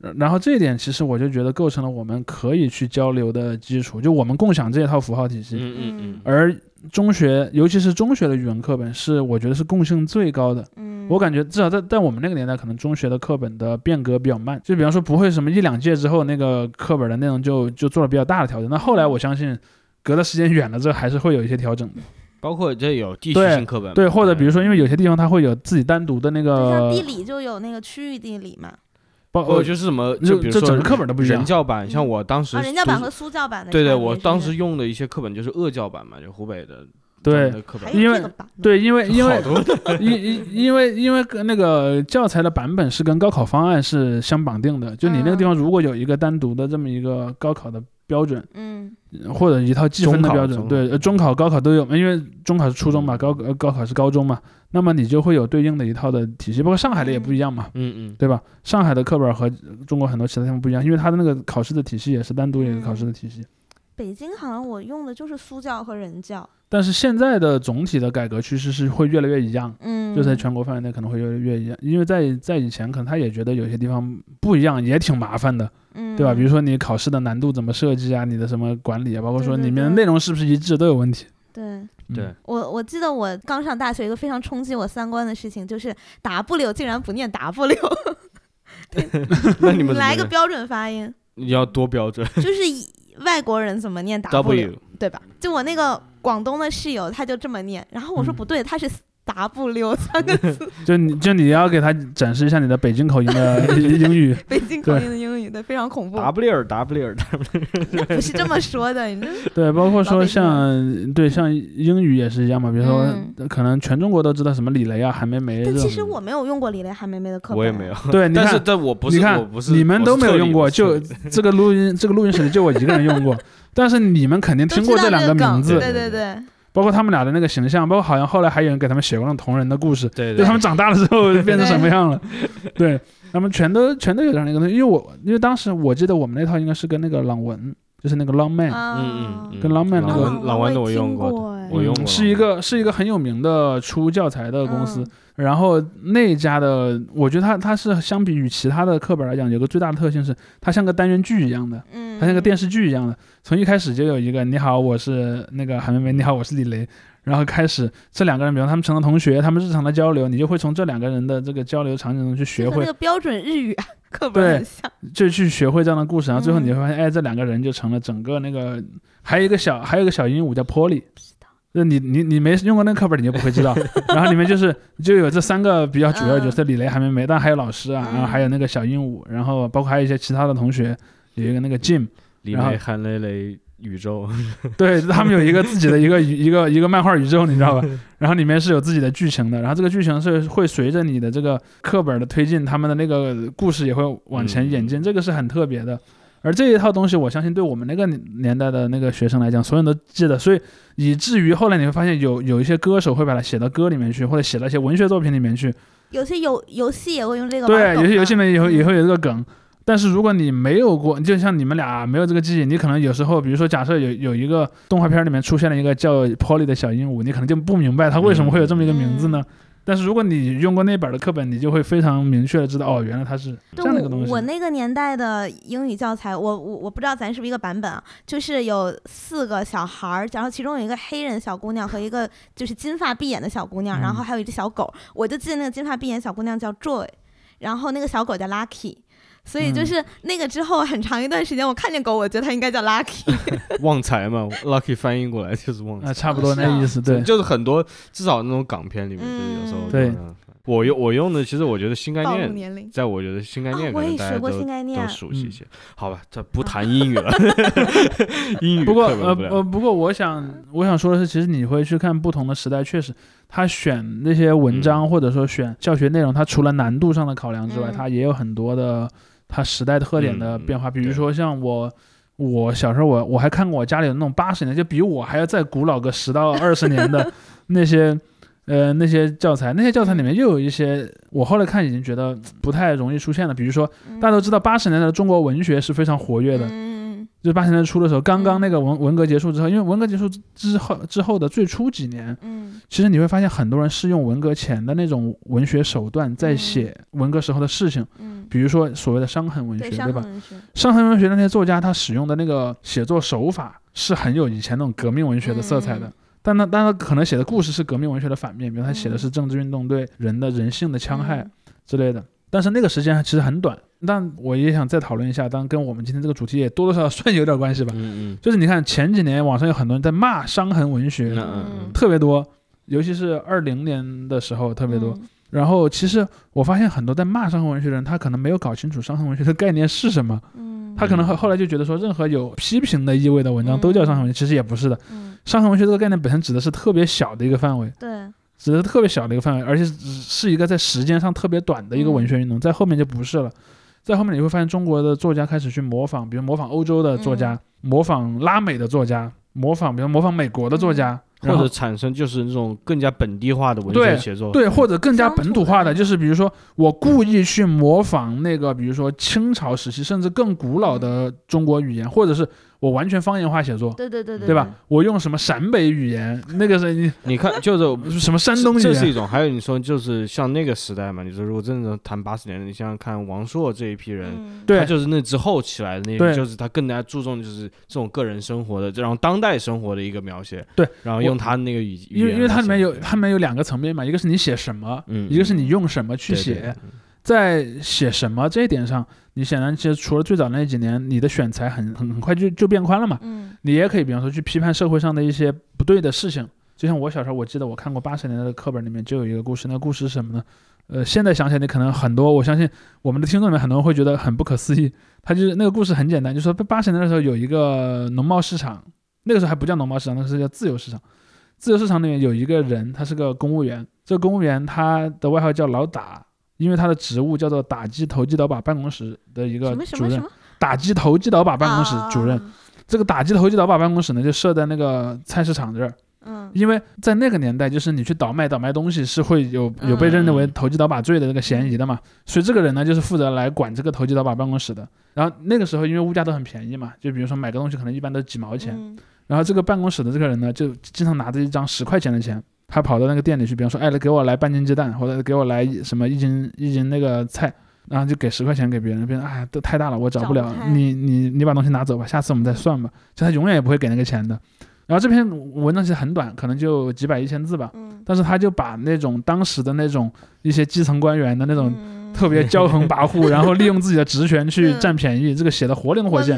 呃然后这一点其实我就觉得构成了我们可以去交流的基础，就我们共享这一套符号体系。嗯嗯嗯，而中学，尤其是中学的语文课本，是我觉得是共性最高的。嗯，我感觉至少在在我们那个年代，可能中学的课本的变革比较慢，就比方说不会什么一两届之后，那个课本的内容就就做了比较大的调整。那后来我相信，隔的时间远了之后，还是会有一些调整的。包括这有地区对性课本嘛，对，或者比如说，因为有些地方它会有自己单独的那个像个地理就有那个区域地理嘛，包括就是什么，就比如说这整个课本都不一样。人教版，像嗯我当时啊，人教版和苏教版的对对，我当时用的一些课本就是鄂教版嘛，就湖北的对课本。因为对，因为因为 因因因为因为跟那个教材的版本是跟高考方案是相绑定的，就你那个地方如果有一个单独的这么一个高考的标准，嗯。或者一套计分的标准，对，呃中考、高考都有，因为中考是初中嘛，嗯。高呃高考是高中嘛，那么你就会有对应的一套的体系，包括上海的也不一样嘛，嗯嗯，对吧？上海的课本和中国很多其他地方不一样，因为它的那个考试的体系也是单独一个考试的体系。北京好像我用的就是苏教和人教，但是现在的总体的改革趋势是会越来越一样，嗯，就在全国范围内可能会越来越一样，因为在在以前可能他也觉得有些地方不一样，也挺麻烦的，嗯，对吧？比如说你考试的难度怎么设计啊，你的什么管理啊，包括说里面的内容是不是一致都有问题。对。嗯对，我我记得我刚上大学，一个非常冲击我三观的事情，就是 W 竟然不念 W，那你们来个标准发音，你要多标准。就是以外国人怎么念 W 对吧？就我那个广东的室友，他就这么念，然后我说嗯。不对，他是 W 三个字，就你就你要给他展示一下你的北京口音的 英语，北京口音的英语，对，非常恐怖。W W W，不是这么说的，你这对，包括说像对像英语也是一样嘛，比如说、嗯可能全中国都知道什么李雷啊、韩梅梅这种但其，实我没有用过李雷、韩梅梅的课本，我也没有，对，你但是看但我不是你看我不是你们都没有用过，就 这个录音这个录音室里就我一个人用过，但是你们肯定听过这两个名字，对对对，包括他们俩的那个形象，包括好像后来还有人给他们写过那种同人的故事，对对就他们长大了之后变成什么样了，对他们全都全都有这样的一个东西，因为我因为当时我记得我们那套应该是跟那个朗文，就是那个 Long Man，、啊。嗯嗯嗯，跟 Long Man 那个朗文朗文的我用过。我用过。嗯是一个是一个很有名的出教材的公司。然后那家的，我觉得它它是相比于其他的课本来讲，有个最大的特性是，它像个单元剧一样的，嗯，它像个电视剧一样的，从一开始就有一个你好，我是那个韩梅梅，你好，我是李雷，然后开始这两个人，比如他们成了同学，他们日常的交流，你就会从这两个人的这个交流场景中去学会那个，标准日语啊课本很像。就去学会这样的故事，然后最后嗯你会发现，哎，这两个人就成了整个那个，还有一个小还有一个小鹦鹉叫 Polly。那你你你没用过那个课本，你就不会知道。然后里面就是就有这三个比较主要的角色，李雷、韩梅梅，但还有老师啊，嗯然后还有那个小鹦鹉，然后包括还有一些其他的同学，有一个那个 Jim，李雷、韩雷雷宇宙，对他们有一个自己的一个一个一个漫画宇宙，你知道吧？然后里面是有自己的剧情的，然后这个剧情是会随着你的这个课本的推进，他们的那个故事也会往前演进，嗯这个是很特别的。而这一套东西，我相信对我们那个年代的那个学生来讲，所有人都记得，所以以至于后来你会发现有有一些歌手会把它写到歌里面去，或者写到一些文学作品里面去。有些游游戏也会用这个对，有些游戏里面也会嗯也会有这个梗。但是如果你没有过，就像你们俩没有这个记忆，你可能有时候，比如说假设有有一个动画片里面出现了一个叫 Polly 的小鹦鹉，你可能就不明白它为什么会有这么一个名字呢？但是如果你用过那本的课本，你就会非常明确的知道，哦，原来它是这样的一个东西。我那个年代的英语教材，我我我不知道咱是不是一个版本啊，就是有四个小孩儿，然后其中有一个黑人小姑娘和一个就是金发碧眼的小姑娘，然后嗯还有一只小狗，我就记得那个金发碧眼小姑娘叫 Joy，然后那个小狗叫 Lucky。所以就嗯是那个之后很长一段时间，我看见狗，我觉得它应该叫 Lucky。旺财嘛，Lucky 翻译过来就是旺财啊，。差不多那意思，对。就是很多至少那种港片里面，就是有时候嗯对。我用我用的，其实我觉得新概念，在我觉得新概念啊我也可能大家学过都都新概念嗯熟悉一些。好吧，这不谈英语了，英语不过呃呃，不过我想我想说的是，其实你会去看不同的时代，确实他选那些文章、或者说选教学内容，它除了难度上的考量之外，嗯它也有很多的它时代特点的嗯变化。比如说像我。我小时候我我还看过我家里的那种八十年，就比我还要再古老个十到二十年的 那些，呃那些教材，那些教材里面又有一些我后来看已经觉得不太容易出现了。比如说大家都知道八十年代的中国文学是非常活跃的，嗯，就是八十年代初的时候，刚刚嗯那个文文革结束之后，因为文革结束之后之后的最初几年，嗯其实你会发现很多人是用文革前的那种文学手段在写文革时候的事情，嗯，比如说所谓的伤痕文学，对，对吧伤痕？文学，那些作家，他使用的那个写作手法是很有以前那种革命文学的色彩的。嗯但他但他可能写的故事是革命文学的反面，比如他写的嗯是政治运动对人的人性的戕害，嗯之类的。但是那个时间其实很短，但我也想再讨论一下，当跟我们今天这个主题也多多少少算有点关系吧。嗯嗯。就是你看前几年网上有很多人在骂伤痕文学，嗯嗯。嗯特别多，尤其是二零年的时候特别多。嗯。然后其实我发现很多在骂伤痕文学的人，他可能没有搞清楚伤痕文学的概念是什么，嗯，他可能后后来就觉得说任何有批评的意味的文章都叫伤痕文学，其实也不是的。嗯，伤痕文学这个概念本身指的是特别小的一个范围，对，指的是特别小的一个范围，而且只是一个在时间上特别短的一个文学运动，在后面就不是了。在后面你会发现中国的作家开始去模仿，比如模仿欧洲的作家，模仿拉美的作家，模仿比如模仿美国的作家，或者产生就是那种更加本地化的文学写作。对，或者更加本土化的就是比如说我故意去模仿那个，比如说清朝时期甚至更古老的中国语言，或者是我完全方言化写作，对对对对，对吧？？我用什么陕北语言，那个是你你看，就是 什么山东语言，这是一种，还有你说就是像那个时代嘛，你说如果真的谈八十年代，你想想看王朔这一批人，他就是那之后起来的那就是他更加注重就是这种个人生活的，然后当代生活的一个描写，对，然后用他那个语，因为因为它里面有它里面有两个层面嘛，一个是你写什么，嗯，一个是你用什么去对对写，在写什么这一点上，你显然其实除了最早那几年，你的选材很很很快就就变宽了嘛。嗯你也可以，比方说去批判社会上的一些不对的事情。就像我小时候，我记得我看过八十年代的课本里面就有一个故事，那个故事是什么呢？呃，现在想起来，你可能很多，我相信我们的听众里面很多人会觉得很不可思议。他就是那个故事很简单，就说八十年代的时候有一个农贸市场，那个时候还不叫农贸市场，那个是叫自由市场。自由市场里面有一个人，他是个公务员，这个公务员他的外号叫老打，因为他的职务叫做打击投机倒把办公室的一个什么什主任，么什么？打击投机倒把办公室主任。啊这个打击投机倒把办公室呢，就设在那个菜市场这儿，嗯。因为在那个年代，就是你去倒卖倒卖东西是会有有被认定为嗯。投机倒把罪的这个嫌疑的嘛，所以这个人呢就是负责来管这个投机倒把办公室的。然后那个时候因为物价都很便宜嘛，就比如说买个东西可能一般都几毛钱，嗯。然后这个办公室的这个人呢，就经常拿着一张十块钱的钱，他跑到那个店里去，比方说，哎，给我来半斤鸡蛋，或者给我来什么一斤一斤那个菜，然后就给十块钱给别人，别人哎都太大了，我找不了不，你你你把东西拿走吧，下次我们再算吧，就他永远也不会给那个钱的。然后这篇文章其实很短，可能就几百一千字吧，嗯，但是他就把那种当时的那种一些基层官员的那种嗯。特别骄横跋扈，然后利用自己的职权去嗯占便宜，这个写的活灵活现。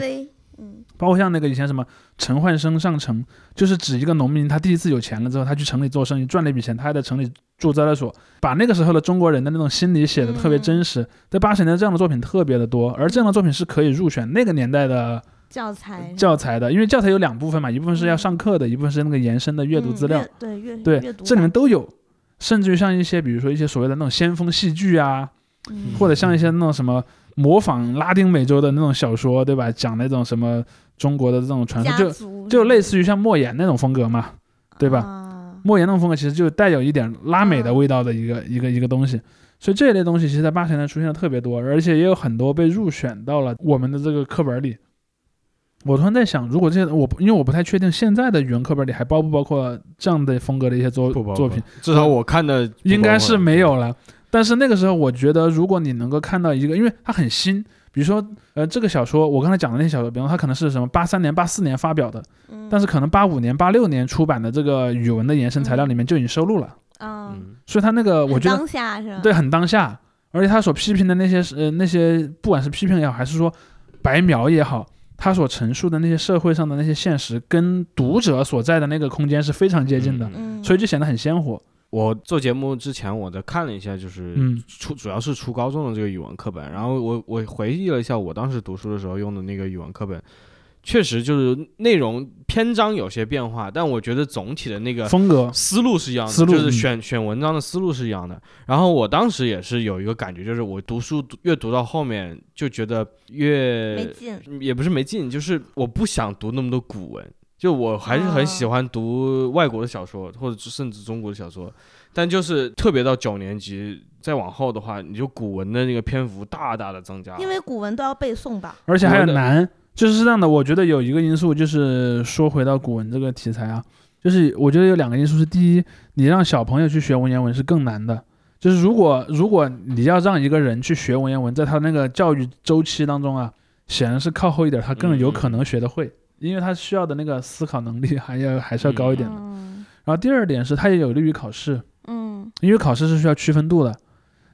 包括像那个以前什么陈焕生上城，就是指一个农民，他第一次有钱了之后，他去城里做生意赚了一笔钱，他还在城里住招待所，把那个时候的中国人的那种心理写的特别真实。在八十年代这样的作品特别的多，而这样的作品是可以入选那个年代的教材教材的，因为教材有两部分嘛，一部分是要上课的，一部分是那个延伸的阅读资料。对阅对阅读，这里面都有，甚至于像一些比如说一些所谓的那种先锋戏剧啊，嗯或者像一些那种什么模仿拉丁美洲的那种小说，对吧？讲那种什么中国的这种传说，就就类似于像莫言那种风格嘛。对吧啊莫言那种风格其实就带有一点拉美的味道的一个、一个一个东西，所以这一类东西其实在八十年代出现的特别多，而且也有很多被入选到了我们的这个课本里。我突然在想，如果这些我因为我不太确定现在的语文课本里还包不包括这样的风格的一些作作品，至少我看的应该是没有。了。但是那个时候，我觉得如果你能够看到一个，因为它很新，比如说，呃，这个小说我刚才讲的那些小说，比方说它可能是什么八三年、八四年发表的，嗯。但是可能八五年、八六年出版的这个语文的延伸材料里面就已经收录了，啊，嗯，所以它那个我觉得当下是吧？对很当下，而且他所批评的那些是呃那些不管是批评也好，还是说白描也好，他所陈述的那些社会上的那些现实，跟读者所在的那个空间是非常接近的，嗯，所以就显得很鲜活。我做节目之前，我在看了一下，就是嗯。初主要是初高中的这个语文课本，然后我我回忆了一下我当时读书的时候用的那个语文课本，确实就是内容篇章有些变化，但我觉得总体的那个风格，思路是一样的，就是思路嗯。选选文章的思路是一样的。然后我当时也是有一个感觉，就是我读书读越读到后面，就觉得没越劲，也不是没劲，就是我不想读那么多古文，就我还是很喜哦欢读外国的小说，或者甚至中国的小说。但就是特别到九年级再往后的话，你就古文的那个篇幅大大的增加了，因为古文都要背诵吧？而且还有难，就是这样的。我觉得有一个因素，就是说回到古文这个题材啊，就是我觉得有两个因素是：第一，你让小朋友去学文言文是更难的。就是如果如果你要让一个人去学文言文，在他那个教育周期当中啊，显然是靠后一点，他更有可能学得会，因为他需要的那个思考能力 还要还是要高一点的。嗯然后第二点是，它也有利于考试，嗯因为考试是需要区分度的。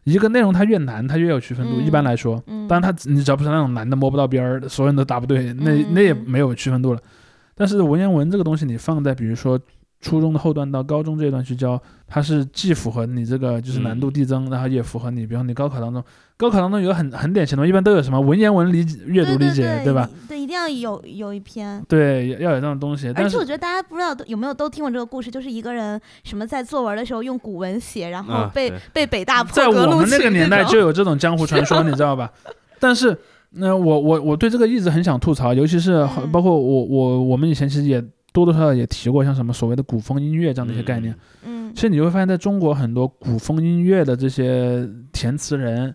一个内容它越难，它越有区分度。嗯一般来说，嗯，当然它你只要不是那种难的摸不到边儿，所有人都答不对，那嗯那也没有区分度了。但是文言文这个东西，你放在比如说初中的后段到高中这一段去教，它是既符合你这个就是难度递增，然后也符合你，比方你高考当中，高考当中有很很典型的，一般都有什么文言文理解阅读理解，对吧？？对，一定要有有一篇。对，要有这种东西。但是而且我觉得大家不知道都有没有都听过这个故事，就是一个人什么在作文的时候用古文写，然后啊被、对被北大破在格录我们那个年代就有这种江湖传说，你知道吧？但是，那、我我我对这个一直很想吐槽，尤其是嗯包括我我我们以前其实也多多少少也提过像什么所谓的古风音乐这样的一些概念。嗯其实你会发现在中国很多古风音乐的这些填词人，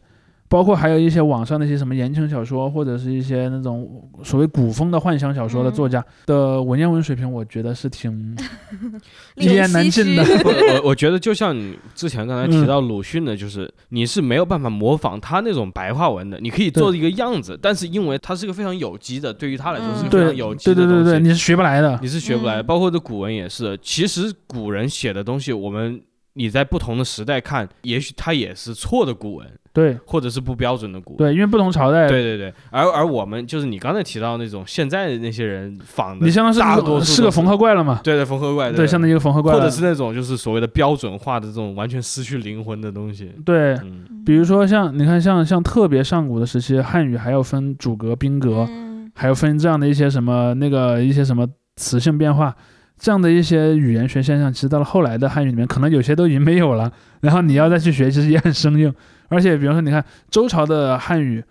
包括还有一些网上的一些什么言情小说，或者是一些那种所谓古风的幻想小说的作家的文言文水平，我觉得是挺 一言难尽的。我 我觉得就像你之前刚才提到鲁迅的，就是你是没有办法模仿他那种白话文的，你可以做一个样子，但是因为它是个非常有机的，对于他来说是非常有机对的东西，对对对，你是学不来的。你是学不来包括这古文也是，其实古人写的东西，我们你在不同的时代看，也许它也是错的古文，对或者是不标准的古文。对，因为不同朝代，对对对，而而我们就是你刚才提到那种现在的那些人仿的，你相当大是多数都是个缝合怪了嘛？对对缝合怪，对，相当于一个缝合怪。或者是那种就是所谓的标准化的这种完全失去灵魂的东西。对，嗯比如说像你看，像像特别上古的时期，汉语还要分主格、宾格，嗯还要分这样的一些什么那个一些什么词性变化，这样的一些语言学现象，其实到了后来的汉语里面，可能有些都已经没有了。然后你要再去学，其实也很生硬。而且比方说，你看周朝的汉语，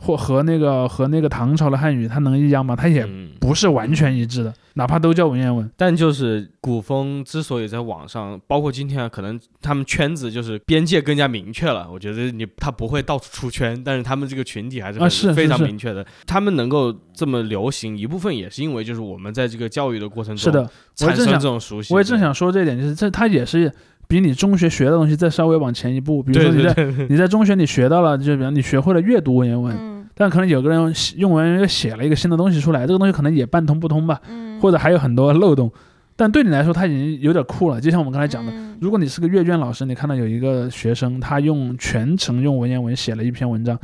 或和那个和那个唐朝的汉语，它能一样吗？它也嗯不是完全一致的，哪怕都叫文言文。但就是古风之所以在网上，包括今天啊，可能他们圈子就是边界更加明确了。我觉得你他不会到处出圈，但是他们这个群体还是啊很非常是是是明确的。他们能够这么流行，一部分也是因为就是我们在这个教育的过程中是的，我产生这种熟悉。我也正想说这一点，就是这它也是比你中学学的东西再稍微往前一步。比如说你在对对你在中学你学到了，就比方你学会了阅读文言文，嗯但可能有个人用文言文又写了一个新的东西出来，这个东西可能也半通不通吧，嗯，或者还有很多漏洞。但对你来说，它已经有点酷了。就像我们刚才讲的，嗯如果你是个阅卷老师，你看到有一个学生，他用全程用文言文写了一篇文章，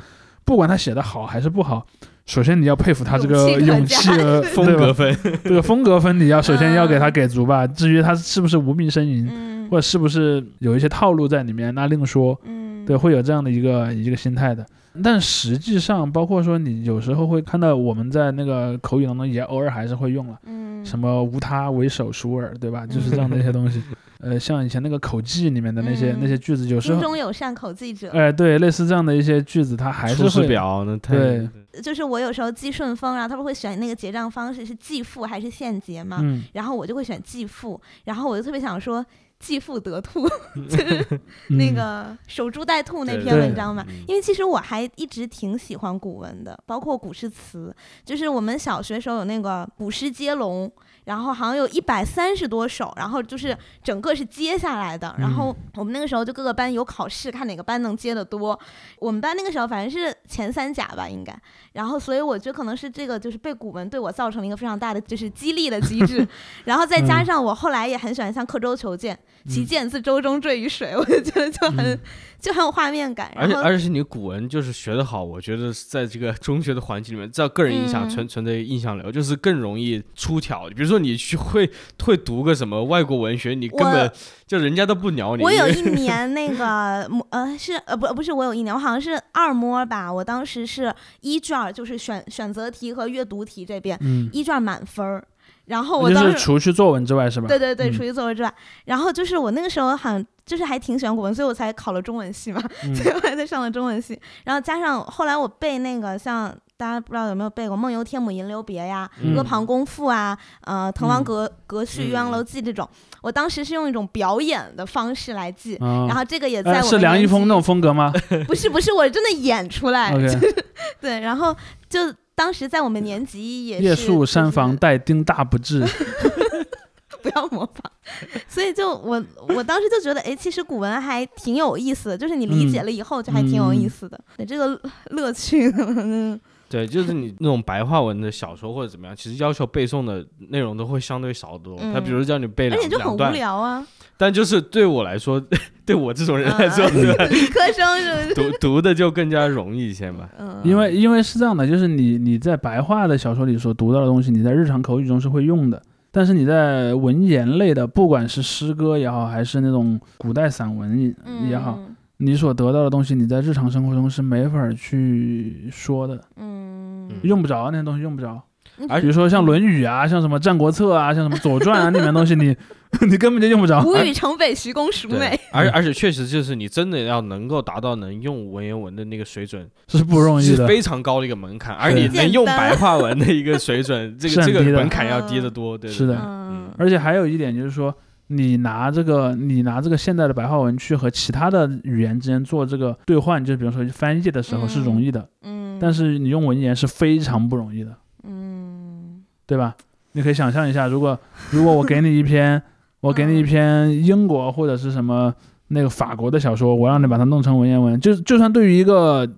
不管他写的好还是不好，首先你要佩服他这个勇勇气和风格分，这个风格分，你要首先要给他嗯给足吧。至于他是不是无病呻吟，嗯或者是不是有一些套路在里面，那另说。嗯对，会有这样的一个一个心态的。但实际上，包括说你有时候会看到我们在那个口语当中也偶尔还是会用了，嗯什么无他为首熟尔，对吧？就是这样的一些东西。呃，像以前那个口技里面的那些、嗯那些句子，有时心候，中有善口技者，哎、对，类似这样的一些句子，它还是会表那太对就是我有时候寄顺丰，然后他们会选那个结账方式是寄付还是现结嘛，嗯，然后我就会选寄付，然后我就特别想说继父得兔，就是那嗯个守株待兔那篇文章嘛嗯。因为其实我还一直挺喜欢古文的，包括古诗词。就是我们小学时候有那个古诗接龙，然后好像有一百三十多首，然后就是整个是接下来的。然后我们那个时候就各个班有考试，看哪个班能接的多。我们班那个时候反正是前三甲吧，应该。然后所以我觉得可能是这个就是背古文对我造成了一个非常大的就是激励的机制。然后再加嗯上我后来也很喜欢像刻舟求剑，其嗯剑自舟中坠于水，我就觉得就很、嗯 就很有画面感。而且而且是你古文就是学得好，我觉得在这个中学的环境里面，在个人印象嗯存存在印象流，就是更容易出挑。比如说你去会会读个什么外国文学，你根本就人家都不鸟你。我有 一年那个呃是呃不不是我有一年，我好像是二模吧，我当时是一卷，就是选选择题和阅读题这边嗯，一卷满分儿，然后我就是当时除去作文之外是吧？对对对，嗯。除去作文之外，然后就是我那个时候好像就是还挺喜欢古文，所以我才考了中文系嘛，嗯。所以我还在上了中文系，然后加上后来我背那个像大家不知道有没有背过《梦游天姥吟留别》呀，嗯。阿房宫赋》啊，呃，《滕王嗯。阁阁序》《鸳鸯楼记》这种，我当时是用一种表演的方式来记。啊然后这个也在哎我们是梁一峰那种风格吗？不是不是，我真的演出来，对，然后就当时在我们年级也是夜宿山房待丁大不至。不要模仿。所以就我我当时就觉得，哎，其实古文还挺有意思的，就是你理解嗯。了以后就还挺有意思的。对这个乐趣，嗯对，就是你那种白话文的小说或者怎么样，其实要求背诵的内容都会相对少得多。他比嗯如叫你背两而且就很无，聊啊。但就是对我来说，对我这种人来说，嗯对吧？理科生是不是？读 读的就更加容易一些嘛。嗯，因为因为是这样的，就是你你在白话的小说里所读到的东西，你在日常口语中是会用的，但是你在文言类的，不管是诗歌也好，还是那种古代散文也也好，嗯你所得到的东西，你在日常生活中是没法儿去说的，嗯，用不着那些东西用不着。嗯而比如说像《论语》啊，像什么《战国策》啊，像什么《左传》啊，里面东西你 你根本就用不着。吴语城北，徐公孰对美？，而而且确实就是你真的要能够达到能用文言文的那个水准，是不容易的。是非常高的一个门槛。而你能用白话文的一个水准，这个这个门槛要低得多。对，对是的嗯而且还有一点就是说，你拿这个你拿这个现代的白话文去和其他的语言之间做这个兑换，就比如说翻译的时候是容易的，嗯，但是你用文言是非常不容易的，嗯。对吧？你可以想象一下，如果如果我给你一篇，我给你一篇英国或者是什么那个法国的小说，我让你把它弄成文言文，就就算对于一个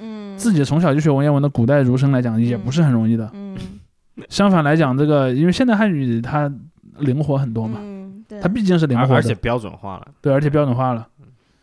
嗯。自己从小就学文言文的古代儒生来讲，也不是很容易的。嗯。相反来讲，这个因为现代汉语它灵活很多嘛，它毕竟是灵活的而且，标准化了。对，而且标准化了。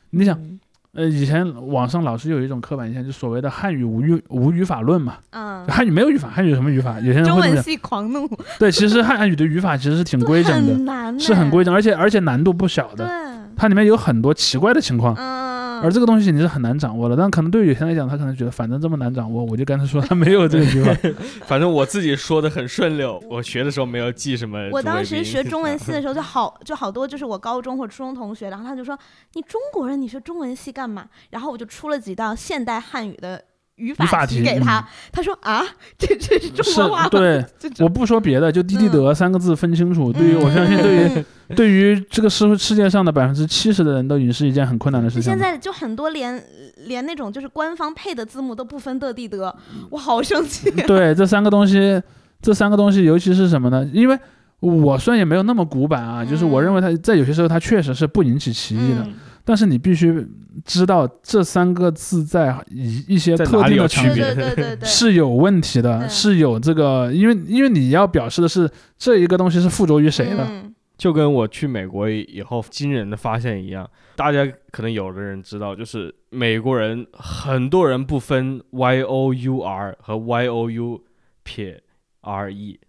你想，嗯呃，以前网上老是有一种刻板印象，就所谓的汉语无语无语法论嘛，嗯，汉语没有语法，汉语有什么语法？有些人中文会这么讲。系狂怒，对，其实汉语的语法其实是挺规整的，很难，是很规，整，而且而且难度不小对的，，它里面有很多奇怪的情况。嗯，而这个东西你是很难掌握的，但可能对于有些人来讲，他可能觉得反正这么难掌握，我就跟他说他没有这个语法。反正我自己说的很顺溜，我学的时候没有记什么。我当时学中文系的时候，就好就好多就是我高中或初中同学，然后他就说你中国人你学中文系干嘛？然后我就出了几道现代汉语的语语法题题给他，他说啊，这这是中国话吗？对，我不说别的，就“滴滴德”三个字分清楚，对于我相信，对于嗯 对于这个世世界上的百分之七十的人都已经是一件很困难的事情了。现在就很多连连那种就是官方配的字幕都不分的地得，我好生气。对这三个东西，这三个东西，尤其是什么呢？因为我虽然也没有那么古板啊，就是我认为它在有些时候它确实是不引起歧义的，嗯但是你必须知道这三个字在一一些特哪里有区定的场景对别 是有问题的，是有这个，因为因为你要表示的是这一个东西是附着于谁的，嗯。就跟我去美国以后惊人的发现一样，大家可能有的人知道，就是美国人很多人不分 y o u r 和 y o u 撇 r e，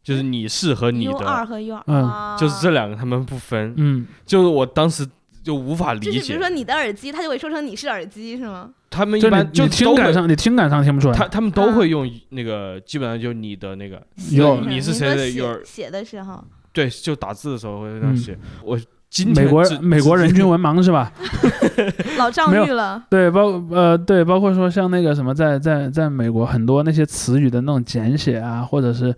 就是你是和你的，和二，嗯。啊就是这两个他们不分，嗯，就是我当时就无法理解就是比如说，你的耳机，他就会说成你是耳机是吗？他们一般就听。感上你听感上听不出来，他他们都嗯会用那个，基本上就你的那个，有你是谁的有写的时候，对，就打字的时候会这样嗯写。我今天美国美国人均文盲是吧？老丈没有遇了，对，包呃对，包括说像那个什么在在在美国很多那些词语的那种简写啊，或者是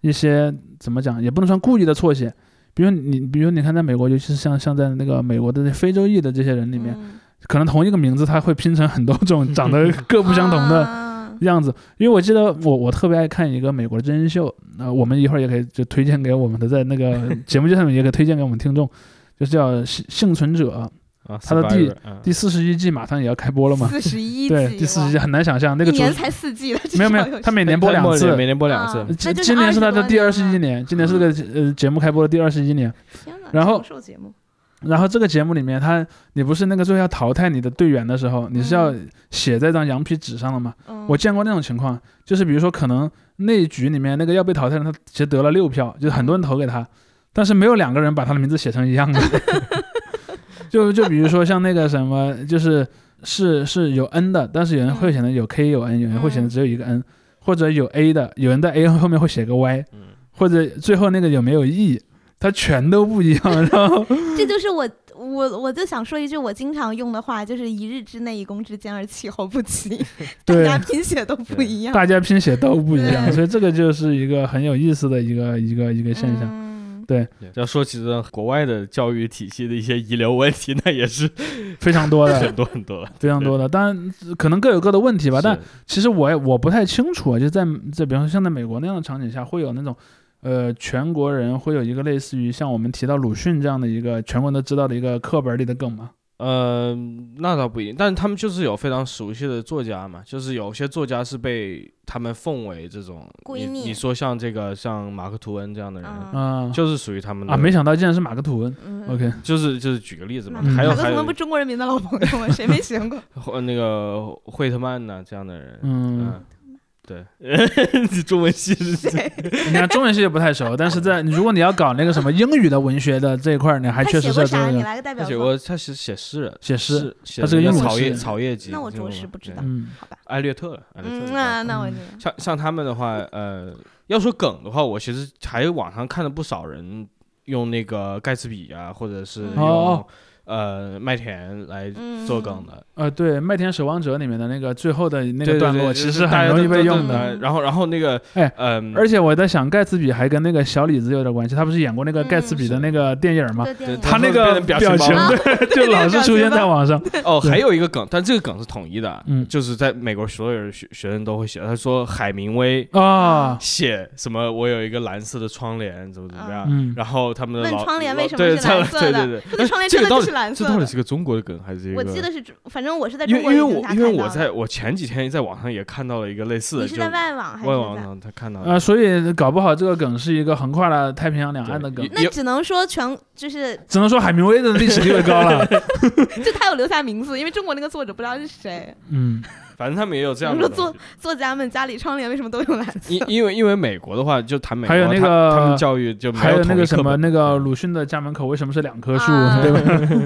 一些怎么讲，也不能算故意的错写。比如你，比如你看，在美国，尤其是像像在那个美国的那非洲裔的这些人里面，嗯。可能同一个名字，他会拼成很多种 长得各不相同的啊。样子。因为我记得我我特别爱看一个美国的真人秀，呃，我们一会儿也可以就推荐给我们的，在那个 节目介绍里面也可以推荐给我们听众，就是叫《幸幸存者》，啊，他的第第四十一季马上也要开播了嘛。四十一 对，第四十一季很难想象那个主一年才四季的，没有没有，他每年播两次，每年播两次啊。今今年是他的第二十一年，今年是个呃节目开播的第二十一年。天哪，然后节目，然后这个节目里面，他你不是那个最后要淘汰你的队员的时候，你是要嗯写在一张羊皮纸上的吗？嗯我见过那种情况，就是比如说可能那一局里面那个要被淘汰的，他其实得了六票，就是很多人投给他，但是没有两个人把他的名字写成一样的。就就比如说像那个什么，就是是是有 N 的，但是有人会显得有 K 有 N，有人会显得只有一个 N，或者有 A 的，有人在 A 后面会写个 Y，嗯，或者最后那个有没有 E，它全都不一样。然后 这就是我我我就想说一句我经常用的话，就是一日之内一公之间而气候不齐，大家拼写都不一样，大家拼写都不一样，所以这个就是一个很有意思的一个一个一个现象。嗯对要说起这国外的教育体系的一些遗留问题，那也是 非常多的 很，多很多。非常多的，当然可能各有各的问题吧。但其实我也我不太清楚啊，就在在比方说像在美国那样的场景下，会有那种呃全国人会有一个类似于像我们提到鲁迅这样的一个全国人都知道的一个课本里的梗吗？呃，那倒不一定，但是他们就是有非常熟悉的作家嘛，就是有些作家是被他们奉为这种，闺蜜你你说像这个像马克吐温这样的人，嗯啊就是属于他们的啊，没想到竟然是马克吐温。嗯 OK，就是就是举个例子嘛，嗯马克吐还有还有温不中国人民的老朋友吗？谁没学过？或那个惠特曼呐、这样的人，嗯，嗯，对，中文系是 谁？你看中文系也不太熟，但是在 如果你要搞那个什么英语的文学的这一块儿，你还确实写过啥？你是这个来个代表作。他写过，他是写诗人，写诗，他是个英语草叶草叶集，那我着实不知道嗯好吧，艾略特，艾略特那那我。像像他们的话，呃，要说梗的话，我其实还有网上看了不少人用那个盖茨比啊，或者是嗯用、哦呃麦田来做梗的。呃，对，《麦田守望者》里面的那个最后的那个段落，其实很容易被用的。然后然后那个，哎嗯，而且我在想，盖茨比还跟那个小李子有点关系，他不是演过那个盖茨比的那个电影吗？他那个表情 对，就老是出现在网上。哦，还有一个梗，但这个梗是统一的，嗯就是在美国所有人学学生都会写。他说海明威啊，写什么，我有一个蓝色的窗帘，怎么怎么样。嗯，然后他们的问老窗帘为什么对是蓝色的对对对，这个窗帘真的这个到底就是蓝色。这到底是个中国的梗还是一个？我记得是，反正我是在因为因为中国人我因为我在我前几天在网上也看到了一个类似的，你是在外网还外网？上他看到啊呃，所以搞不好这个梗是一个横跨了太平洋两岸的梗。那只能说全就是只能说海明威的历史地位高了。就他有留下名字，因为中国那个作者不知道是谁。嗯，反正他们也有这样说的作。作家们家里窗帘为什么都用蓝色？因因为因为美国的话，就谈美国，还有那个他们教育就没还有那个什么，那个鲁迅的家门口为什么是两棵树，啊对吧？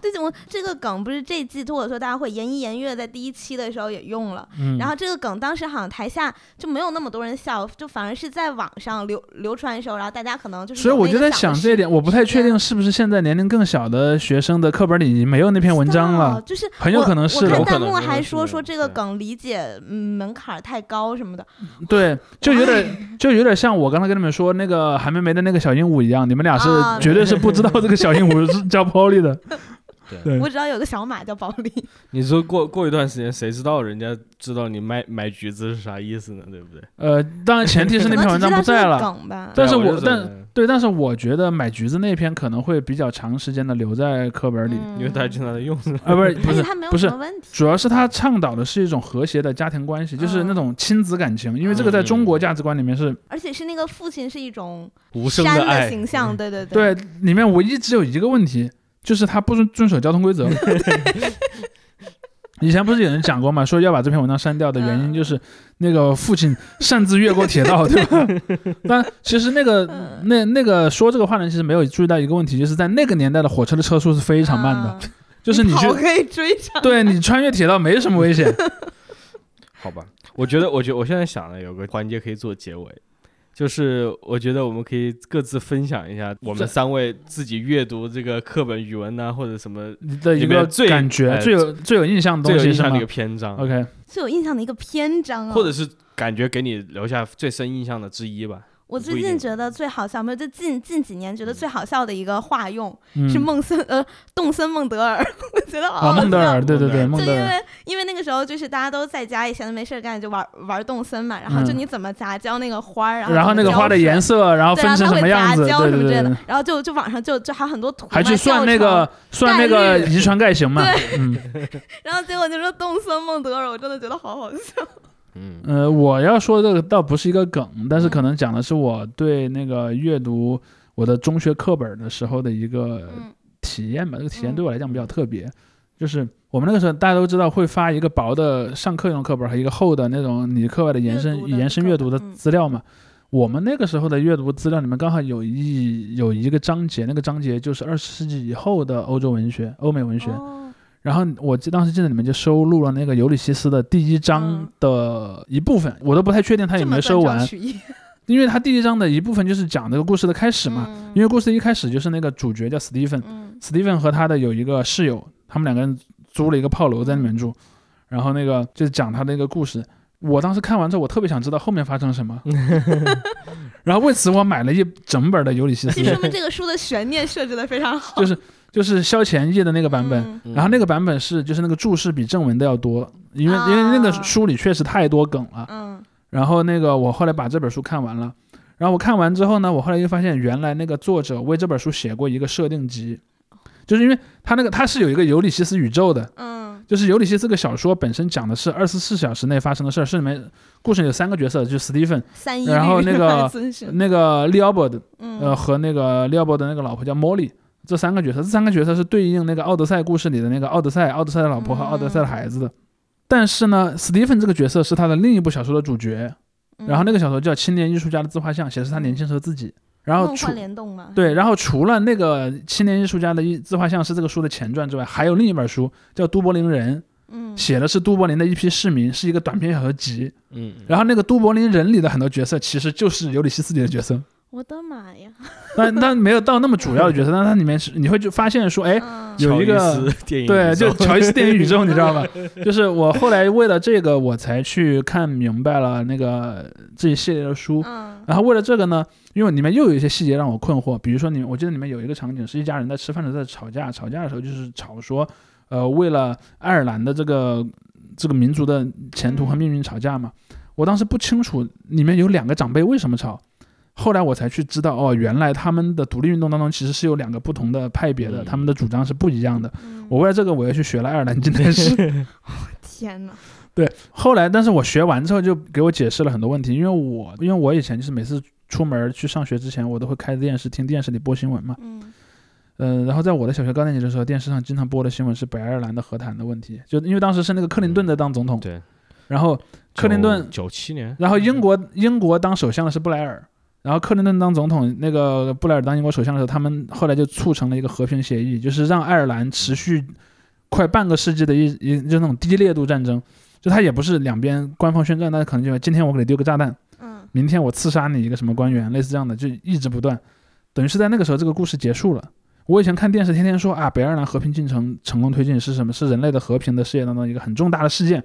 对，我这个梗不是这季脱口秀大会言一言月在第一期的时候也用了，嗯，然后这个梗当时好像台下就没有那么多人笑，就反而是在网上流流传的时候，然后大家可能就是所以我就在想这一点，我不太确定是不是现在年龄更小的学生的课本里已经没有那篇文章了。哦就是很有可能是的我看弹幕还说说这个梗理解嗯门槛太高什么的，对，就有点就有点像我刚才跟你们说那个韩梅梅的那个小鹦鹉一样，你们俩是啊绝对是不知道这个小鹦鹉是叫 Polly 的。对对我只要有个小马叫保利。你说过过一段时间，谁知道人家知道你卖买橘子是啥意思呢？对不对？呃，当然前提是那篇文章不在了。梗吧？但是我但对，但是我觉得买橘子那篇可能会比较长时间的留在课本里，因为大家经常在用，啊，不是不是而且他没有不是什么，问题。主要是他倡导的是一种和谐的家庭关系，就是那嗯种亲子感情，因为这个在中国价值观里面是而且是那个父亲是一种无声的爱形象，对对对，里面唯一只有一个问题，就是他不遵遵守交通规则。以前不是有人讲过嘛，说要把这篇文章删掉的原因嗯就是那个父亲擅自越过铁道，对吧？但其实那个嗯那那个说这个话的人其实没有注意到一个问题，就是在那个年代的火车的车速是非常慢的，啊就是你去可以追上。对你穿越铁道没什么危险。好吧，我觉得，我觉得我现在想了有个环节可以做结尾，就是我觉得我们可以各自分享一下我们三位自己阅读这个课本语文呐、或者什么的一个最感觉，哎最有最有印象的最东西是吗有印象的一个篇章？OK，最有印象的一个篇章啊，或者是感觉给你留下最深印象的之一吧。我最近觉得最好笑，没有就近近几年觉得最好笑的一个化用、嗯。是孟森呃动森孟德尔，我觉得好啊，好笑孟德尔，对对对，孟就因为因为那个时候就是大家都在家也闲着没事儿干，就玩玩动森嘛，然后就嗯。你怎么杂交那个花儿，然后然后那个花的颜。色，然后对，分成什么样子，杂交对对对什么之类的，，然后就就网上就就还有很多图嘛，还去算那个算那个遗传概型嘛，嗯。然后结果就说动森孟德尔，我真的觉得好好笑。嗯呃，我要说这个倒不是一个梗，但是可能讲的是我对那个阅读我的中学课本的时候的一个嗯体验吧。这个体验嗯对我来讲比较特别，就是我们那个时候大家都知道会发一个薄的上课用的课本和一个厚的那种你课外的延伸的延伸阅读的资料嘛。我们那个时候的阅读资料里面刚好有一有一个章节，那个章节就是二十世纪以后的欧洲文学、欧美文学。哦然后我记当时记得里面就收录了那个尤里西斯的第一章嗯。的一部分，我都不太确定他有没有收完，因为他第一章的一部分就是讲这个故事的开始嘛。嗯。因为故事一开始就是那个主角叫史蒂芬，嗯。史蒂芬和他的有一个室友，他们两个人租了一个炮楼在里面住，然后那个就是讲他的一个故事。我当时看完之后，我特别想知道后面发生什么，然后为此我买了一整本的尤里西斯。这，说明这个书的悬念设置的非常好。就是就是萧前义的那个版本。嗯然后那个版本是就是那个注释比正文的要多，因为啊因为那个书里确实太多梗了。嗯然后那个我后来把这本书看完了，然后我看完之后呢，我后来又发现原来那个作者为这本书写过一个设定集，就是因为他那个他是有一个尤里西斯宇宙的，嗯就是尤里西斯这个小说本身讲的是二十四小时内发生的事儿，是里面故事里有三个角色，就是史蒂芬、三一然后那个那个利奥伯的，嗯呃和那个利奥伯的那个老婆叫莫莉。这三个角色，这三个角色是对应那个《奥德赛》故事里的那个奥德赛、奥德赛的老婆和奥德赛的孩子的。但是呢，史蒂芬这个角色是他的另一部小说的主角，然后那个小说叫《青年艺术家的自画像》，写的是他年轻时候自己。然后除联动嘛，对，然后除了那个青年艺术家的一自画像是这个书的前传之外，还有另一本书叫《都柏林人》，嗯。写的是都柏林的一批市民，是一个短篇小说集。嗯，然后那个都柏林人里的很多角色其实就是尤里西斯里的角色，我的妈呀，但但没有到那么主要的角色，但它里面是你会就发现说，哎，嗯有一个对，就 乔伊斯电影宇宙，你知道吧？就是我 后来为了这个，我才去看明白了那个这一系列的书。嗯然后为了这个呢，因为里面又有一些细节让我困惑，比如说你，我记得里面有一个场景是一家人在吃饭的时候在吵架，吵架的时候就是吵说，呃，为了爱尔兰的这个这个民族的前途和命运吵架嘛。我当时不清楚里面有两个长辈为什么吵，后来我才去知道，哦，原来他们的独立运动当中其实是有两个不同的派别的，嗯他们的主张是不一样的。嗯我为了这个，我又去学了爱尔兰近代史。天哪，对，后来但是我学完之后就给我解释了很多问题，因为我因为我以前就是每次出门去上学之前，我都会开电视听电视里播新闻嘛。嗯嗯、然后在我的小学高年级的时候，电视上经常播的新闻是北爱尔兰的和谈的问题，就因为当时是那个克林顿在当总统，对，然后克林顿，九七年，然后英国英国当首相的是布莱尔。然后克林顿当总统，那个布莱尔当英国首相的时候，他们后来就促成了一个和平协议，就是让爱尔兰持续快半个世纪的一一就那种低烈度战争，就他也不是两边官方宣战，但是可能就今天我给你丢个炸弹，嗯明天我刺杀你一个什么官员，类似这样的，就一直不断，等于是在那个时候这个故事结束了。我以前看电视天天说啊，北爱尔兰和平进程成功推进是什么？是人类的和平的事业当中一个很重大的事件。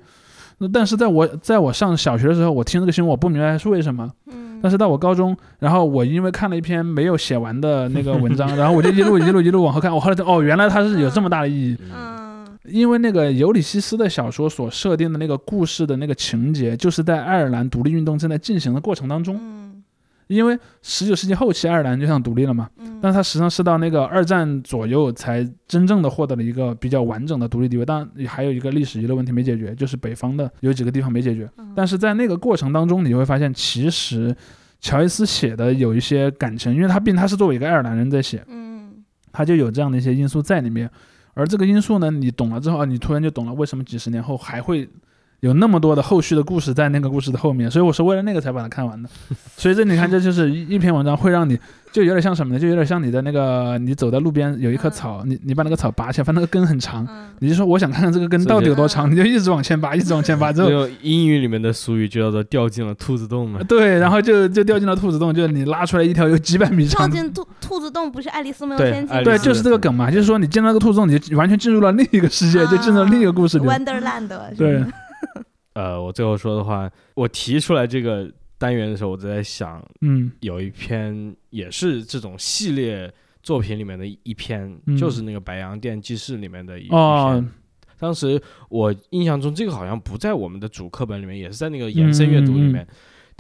那但是在我在我上小学的时候，我听这个新闻，我不明白是为什么。嗯，但是到我高中，然后我因为看了一篇没有写完的那个文章，然后我就一路一路一路往后看，我后来就哦，原来它是有这么大的意义。嗯因为那个尤里西斯的小说所设定的那个故事的那个情节，就是在爱尔兰独立运动正在进行的过程当中。嗯因为十九世纪后期爱尔兰就想独立了嘛，嗯，但是它实际上是到那个二战左右才真正的获得了一个比较完整的独立地位。当然，还有一个历史遗留问题没解决，就是北方的有几个地方没解决。嗯但是在那个过程当中，你会发现，其实乔伊斯写的有一些感情，因为他毕竟他是作为一个爱尔兰人在写，嗯他就有这样的一些因素在里面。而这个因素呢，你懂了之后，啊你突然就懂了为什么几十年后还会有那么多的后续的故事在那个故事的后面。所以我是为了那个才把它看完的。所以这你看，这就是一一篇文章会让你就有点像什么呢？就有点像你的那个，你走在路边有一棵草，你你把那个草拔起来，发现那个根很长，嗯你就说我想看看这个根到底有多长，你就一直往前拔，一直往前拔，之后英语里面的俗语就叫做掉进了兔子洞嘛。对，然后就就掉进了兔子洞，就是你拉出来一条有几百米长的。跳进兔兔子洞不是爱丽丝梦游对仙境对，就是这个梗嘛，就是说你进了那个兔子洞，你就完全进入了另一个世界，就进入了另一个故事里。Wonderland 对吧，呃，我最后说的话，我提出来这个单元的时候，我就在想，嗯有一篇也是这种系列作品里面的一篇，嗯就是那个《白洋淀记事》里面的一篇。当时我印象中，这个好像不在我们的主课本里面，也是在那个延伸阅读里嗯面。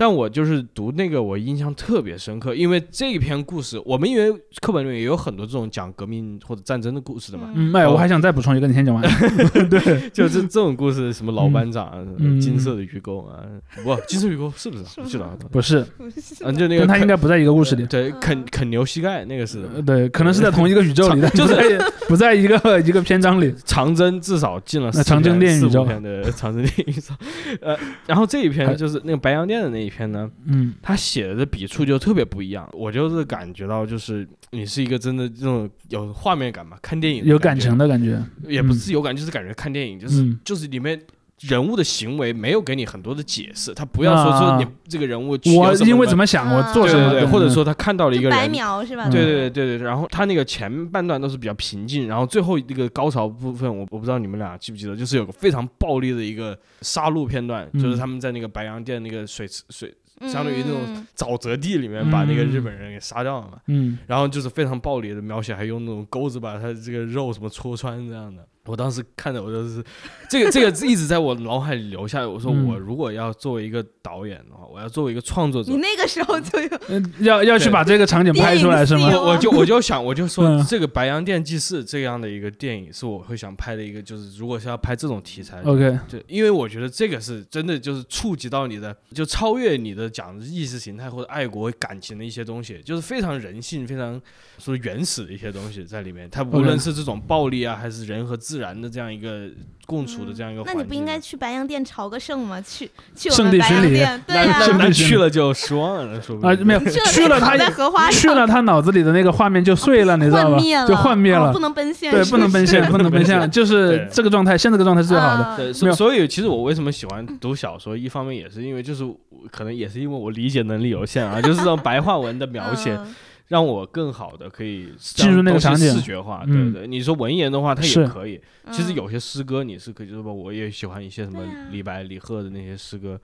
但我就是读那个，我印象特别深刻，因为这一篇故事，我们因为课本里面也有很多这种讲革命或者战争的故事的嘛，嗯，哎，我还想再补充一个，你先讲完。对，就这这种故事，什么老班长啊，嗯金色的鱼钩啊，不，金色鱼钩是不是？不是，嗯，就那个他应该不在一个故事里。对嗯啃啃牛膝盖那个是呃对，可能是在同一个宇宙里，的就是不在不在一个一个篇章里。长征至少进了四长征电宇宙五篇的长征电宇宙，呃，然后这一篇就是那个白洋淀的那一篇呢，嗯他写的笔触就特别不一样，我就是感觉到就是你是一个真的这种有画面感嘛，看电影的有感情的感觉。也不是有感，就是感觉看电影，就是、嗯就是里面人物的行为没有给你很多的解释，他不要说啊说你这个人物我因为怎么么想，啊我做什么，对对对，或者嗯说他看到了一个人。描是吧？嗯对对对对对，然后他那个前半段都是比较平静，然后最后那个高潮部分，我我不知道你们俩记不记得，就是有个非常暴力的一个杀戮片段，嗯就是他们在那个白洋淀那个水池水嗯相当于那种嗯沼泽地里面把那个嗯日本人给杀掉了嘛，嗯然后就是非常暴力的描写，还用那种钩子把他这个肉什么戳穿这样的。我当时看着我就是这个这个一直在我脑海里留下。我说嗯我如果要作为一个导演的话，我要作为一个创作者你，那个时候就有 嗯要要去把这个场景拍出来是吗？我我就我就想我就说嗯这个《白洋淀记事》这样的一个电影是我会想拍的一个，就是如果是要拍这种题材，OK，就，因为我觉得这个是真的就是触及到你的，就超越你的讲意识形态或者爱国感情的一些东西，就是非常人性、非常说原始的一些东西在里面。它无论是这种暴力啊，还是人和自然的这样一个共处的这样一个环境，那你不应该去白洋淀朝个圣吗？去去我圣们白洋淀，对那呀、那去了就失望了，说不定啊没有去了他在荷花去了他脑子里的那个画面就碎了，你知道吧？就幻灭了哦不。能奔现，对，不能奔现，不能奔现，对。就是这个状态，现在这个状态是最好的。啊。对，所所以其实我为什么喜欢读小说，一方面也是因为就是可能也是因为我理解能力有限啊，就是这种白话文的描写，嗯让我更好的可以进入那个将东西场景视觉化。嗯对对，你说文言的话，它也可以。其实嗯有些诗歌你是可以，就是说我也喜欢一些什么李白、李贺的那些诗歌，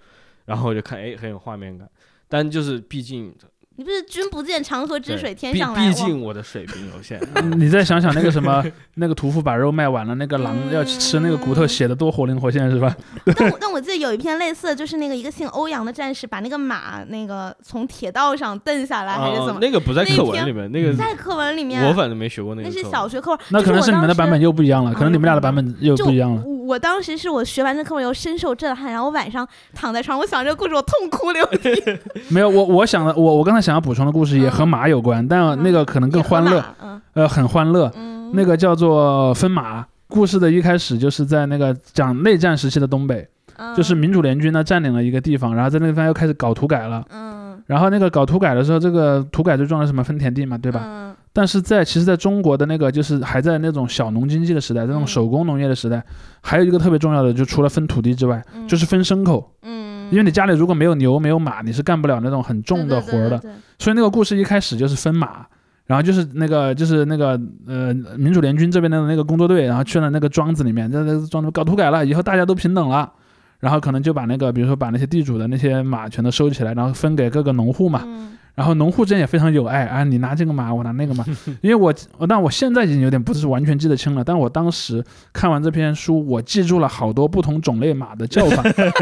然后我就看哎很有画面感。但就是毕竟你不是君不见长河之水天上来，毕竟我的水平有限。嗯你再想想那个什么，那个屠夫把肉卖完了，那个狼嗯要去吃那个骨头，写的多活灵活现是吧？我但我但我记得有一篇类似的，就是那个一个姓欧阳的战士把那个马那个从铁道上蹬下来，还是怎么？啊那个不在课文里面，那个在课文里面，我反正没学过那个那是。小学课文，那可能是你们的版本又不一样了，啊可能你们俩的版本又不一样了。我我当时是我学完这课文以后深受震撼，然后我晚上躺在床上，我想这个故事，我痛哭流涕。没有，我我想的，我我刚才想要补充的故事也和马有关，但那个可能更欢乐，呃，很欢乐。嗯，那个叫做分马。故事的一开始就是在那个讲内战时期的东北，嗯就是民主联军呢占领了一个地方，然后在那个地方又开始搞土改了。嗯然后那个搞土改的时候，这个土改最重要的是什么分田地嘛，对吧？嗯但是在其实在中国的那个就是还在那种小农经济的时代，那种嗯手工农业的时代，还有一个特别重要的，就除了分土地之外，嗯就是分牲口。嗯，因为你家里如果没有牛没有马，你是干不了那种很重的活儿的。所以那个故事一开始就是分马，然后就是那个就是那个呃民主联军这边的那个工作队，然后去了那个庄子里面，在那个庄子搞土改了，以后大家都平等了。然后可能就把那个，比如说把那些地主的那些马全都收起来，然后分给各个农户嘛。嗯然后农户之间也非常有爱啊，你拿这个马，我拿那个马。因为我，我但我现在已经有点不是完全记得清了，但我当时看完这篇书，我记住了好多不同种类马的叫法，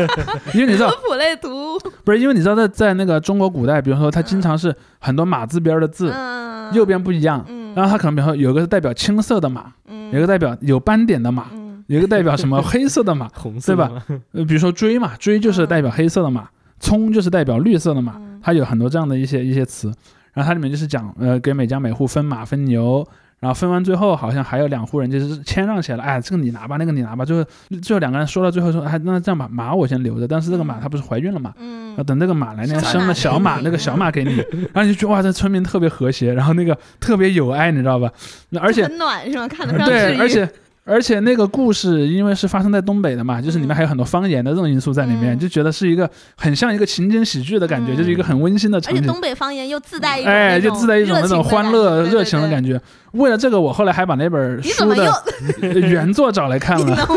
因为你知道科，普类图，不是因为你知道在在那个中国古代，比如说它经常是很多马字边的字，嗯，右边不一样，嗯，然后它可能比如说有个是代表青色的马，嗯。有个代表有斑点的马，嗯。有一个代表什么黑色的马，红色对吧？呃，比如说锥嘛，锥就是代表黑色的马，葱就是代表绿色的马，嗯它有很多这样的一些一些词。然后它里面就是讲，呃，给每家每户分马分牛，然后分完最后好像还有两户人就是谦让起来了，哎，这个你拿吧，那个你拿吧，最后最后两个人说到最后说，哎，那这样吧，马我先留着，但是这个马它不是怀孕了嘛，嗯要等那个马来年生生了小马，那个小马给你，然后你就觉得哇，这村民特别和谐，然后那个特别有爱，你知道吧？那而且很暖是吗？看得上对，而且而且那个故事因为是发生在东北的嘛，就是里面还有很多方言的这种因素在里面，嗯就觉得是一个很像一个情景喜剧的感觉，嗯就是一个很温馨的场景。而且东北方言又自带一种哎，就自带一种那种欢乐热情的觉。感觉。为了这个，我后来还把那本书的 原作找来看你能了。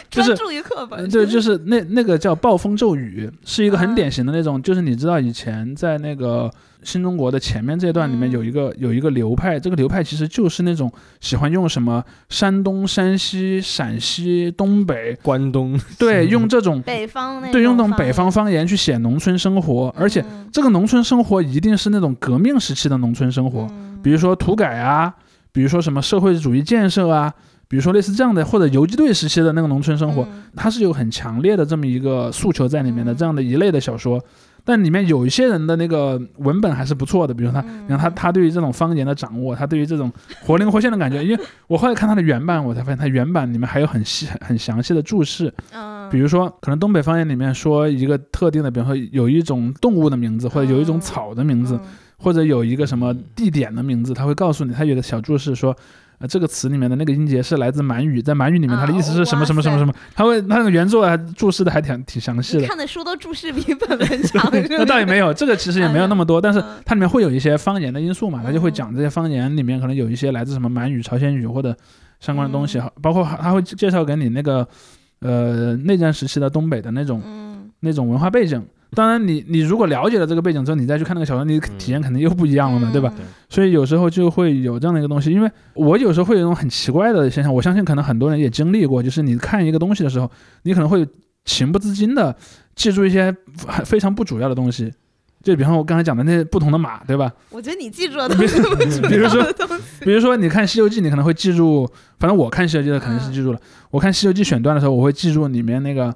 专注于课本？对，就是那那个叫《暴风骤雨》，是一个很啊。典型的那种，就是你知道以前在那个新中国的前面这段里面嗯。有一个有一个流派，这个流派其实就是那种喜欢用什么山东、山西、陕西、东北，关东对，用这种北方那对用那种北方方言去写农村生活，而且嗯。这个农村生活一定是那种革命时期的农村生活，嗯。比如说土改啊，比如说什么社会主义建设啊，比如说类似这样的，或者游击队时期的那个农村生活，嗯。它是有很强烈的这么一个诉求在里面的，嗯。这样的一类的小说。但里面有一些人的那个文本还是不错的，比如他，嗯。你看他他对于这种方言的掌握，他对于这种活灵活现的感觉，因为我后来看他的原版，我才发现他原版里面还有很细很详细的注释，嗯，比如说可能东北方言里面说一个特定的，比如说有一种动物的名字，或者有一种嗯草的名字，嗯。或者有一个什么地点的名字，他会告诉你，他有的小注释说，呃，这个词里面的那个音节是来自满语，在满语里面它的意思是什么啊什么什么什么，它会他那个原作还注释的还挺挺详细的。看的书都注释比本文 长，那倒也没有，这个其实也没有那么多，但是嗯它里面会有一些方言的因素嘛，它就会嗯讲这些方言里面可能有一些来自什么满语、朝鲜语或者相关的东西，嗯包括他会介绍给你那个呃内战时期的东北的那种嗯那种文化背景。当然你，你如果了解了这个背景之后，你再去看那个小说，你体验肯定又不一样了嘛，对吧？嗯所以有时候就会有这样的一个东西，因为我有时候会有一种很奇怪的现象，我相信可能很多人也经历过，就是你看一个东西的时候，你可能会情不自禁的记住一些非常不主要的东西，就比方我刚才讲的那些不同的马，对吧？我觉得你记住了都是不主比如说。比如说你看《西游记》，你可能会记住，反正我看《西游记》的肯定是记住了。我看《西游记》选段的时候，我会记住里面那个。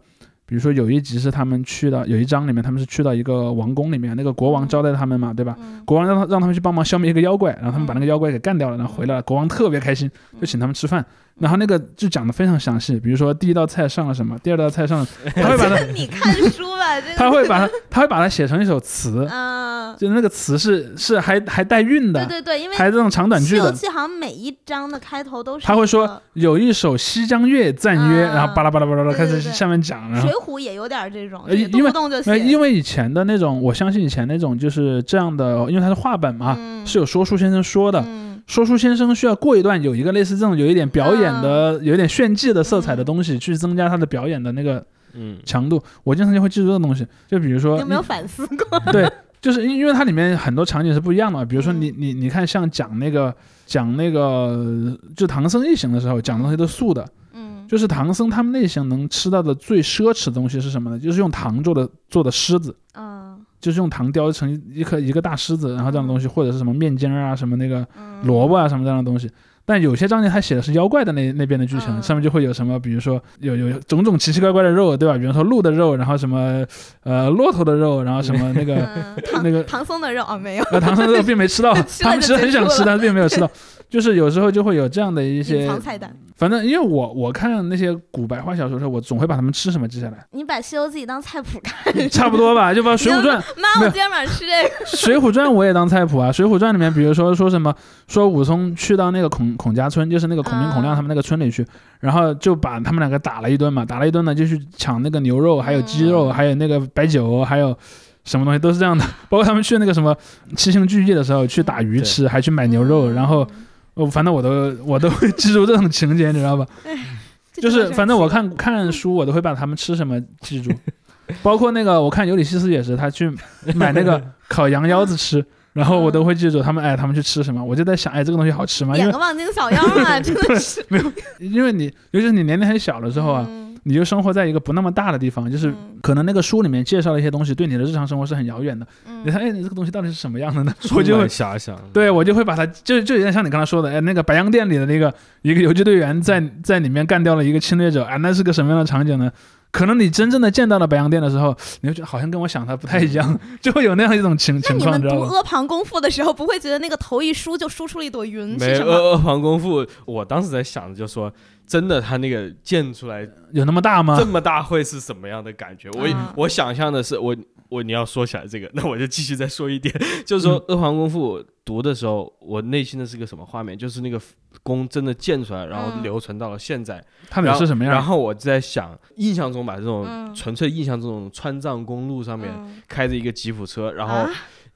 比如说有一集是他们去到有一章里面他们是去到一个王宫里面，那个国王招待他们嘛，对吧？嗯。国王让他让他们去帮忙消灭一个妖怪，然后他们把那个妖怪给干掉了，然后回来了，国王特别开心，就请他们吃饭。然后那个就讲的非常详细，比如说第一道菜上了什么，第二道菜上了，他会把它你看书吧，他会把它他会把它写成一首词，嗯，就那个词是是还还带韵的，对对对，因为还这种长短《西游句的。记》好像每一章的开头都是他会说有一首《西江月》赞曰，啊然后巴拉巴拉巴拉开始对对对。下面讲，然水浒》也有点这种，因为不动就写，那因为以前的那种，我相信以前那种就是这样的，因为它是话本嘛，嗯。是有说书先生说的，嗯。说书先生需要过一段有一个类似这种有一点表演的、有一点炫技的色彩的东西，去增加他的表演的那个嗯，强度。我经常就会记住这个东西，就比如说有没有反思过？对，就是因因为它里面很多场景是不一样的嘛，比如说你嗯你你看像讲那个讲那个就唐僧一行的时候，讲的东西都素的，嗯，就是唐僧他们那行能吃到的最奢侈的东西是什么呢？就是用糖做的做的狮子。嗯就是用糖雕成一颗一个大狮子，然后这样的东西，或者是什么面筋啊，什么那个嗯萝卜啊，什么这样的东西。但有些章节它写的是妖怪的那那边的剧情，嗯上面就会有什么，比如说有有种种奇奇怪怪的肉，对吧？比如说鹿的肉，然后什么呃骆驼的肉，然后什么那个嗯，那个唐僧的肉哦没有，呃唐僧的肉并没吃到，吃他们其实很想吃，但是并没有吃到。就是有时候就会有这样的一隐些，藏菜单。反正因为我我看那些古白话小说的时候，我总会把他们吃什么记下来，你把《西游记》当菜谱看，差不多吧，就把《水浒传》妈，我今天晚上吃这个。《水浒传》我也当菜谱啊，《水浒传》里面，比如说说什么，说武松去到那个孔孔家村，就是那个孔明、孔亮啊他们那个村里去，然后就把他们两个打了一顿嘛，打了一顿呢，就去抢那个牛肉，还有鸡肉，嗯还有那个白酒，还有什么东西都是这样的。包括他们去那个什么七星聚义的时候，去打鱼吃，还去买牛肉，嗯然后哦，反正我都我都会记住这种情节，你知道吧？就是反正我看看书，我都会把他们吃什么记住，包括那个我看尤里西斯也是，他去买那个 烤羊腰子吃，然后我都会记住他们哎他们去吃什么，我就在想哎这个东西好吃吗？因为演个望京小腰啊，真的是没有。因为你尤其是你年龄很小的时候啊，嗯你就生活在一个不那么大的地方，就是嗯可能那个书里面介绍的一些东西对你的日常生活是很遥远的，嗯你看哎你这个东西到底是什么样的呢？我就会充满遐想。对，我就会把它，就就有点像你刚才说的，哎，那个白洋淀里的那个一个游击队员在在里面干掉了一个侵略者，啊，那是个什么样的场景呢？可能你真正的见到了白洋淀的时候，你会觉得好像跟我想的不太一样，就会有那样一种情情况，那你？读阿房宫赋的时候，不会觉得那个头一梳就梳出了一朵云没是什么？阿阿房宫赋，我当时在想，就说真的，他那个建出来有那么大吗这？么大会是什么样的感觉？我嗯我想象的是，我我你要说起来这个，那我就继续再说一点，就是说嗯阿房宫赋读的时候，我内心的是个什么画面？就是那个宫真的建出来，然后嗯留存到了现在。它得然后是什么样？然后我在想，印象中吧，这种嗯纯粹印象这种川藏公路上面嗯开着一个吉普车，然后啊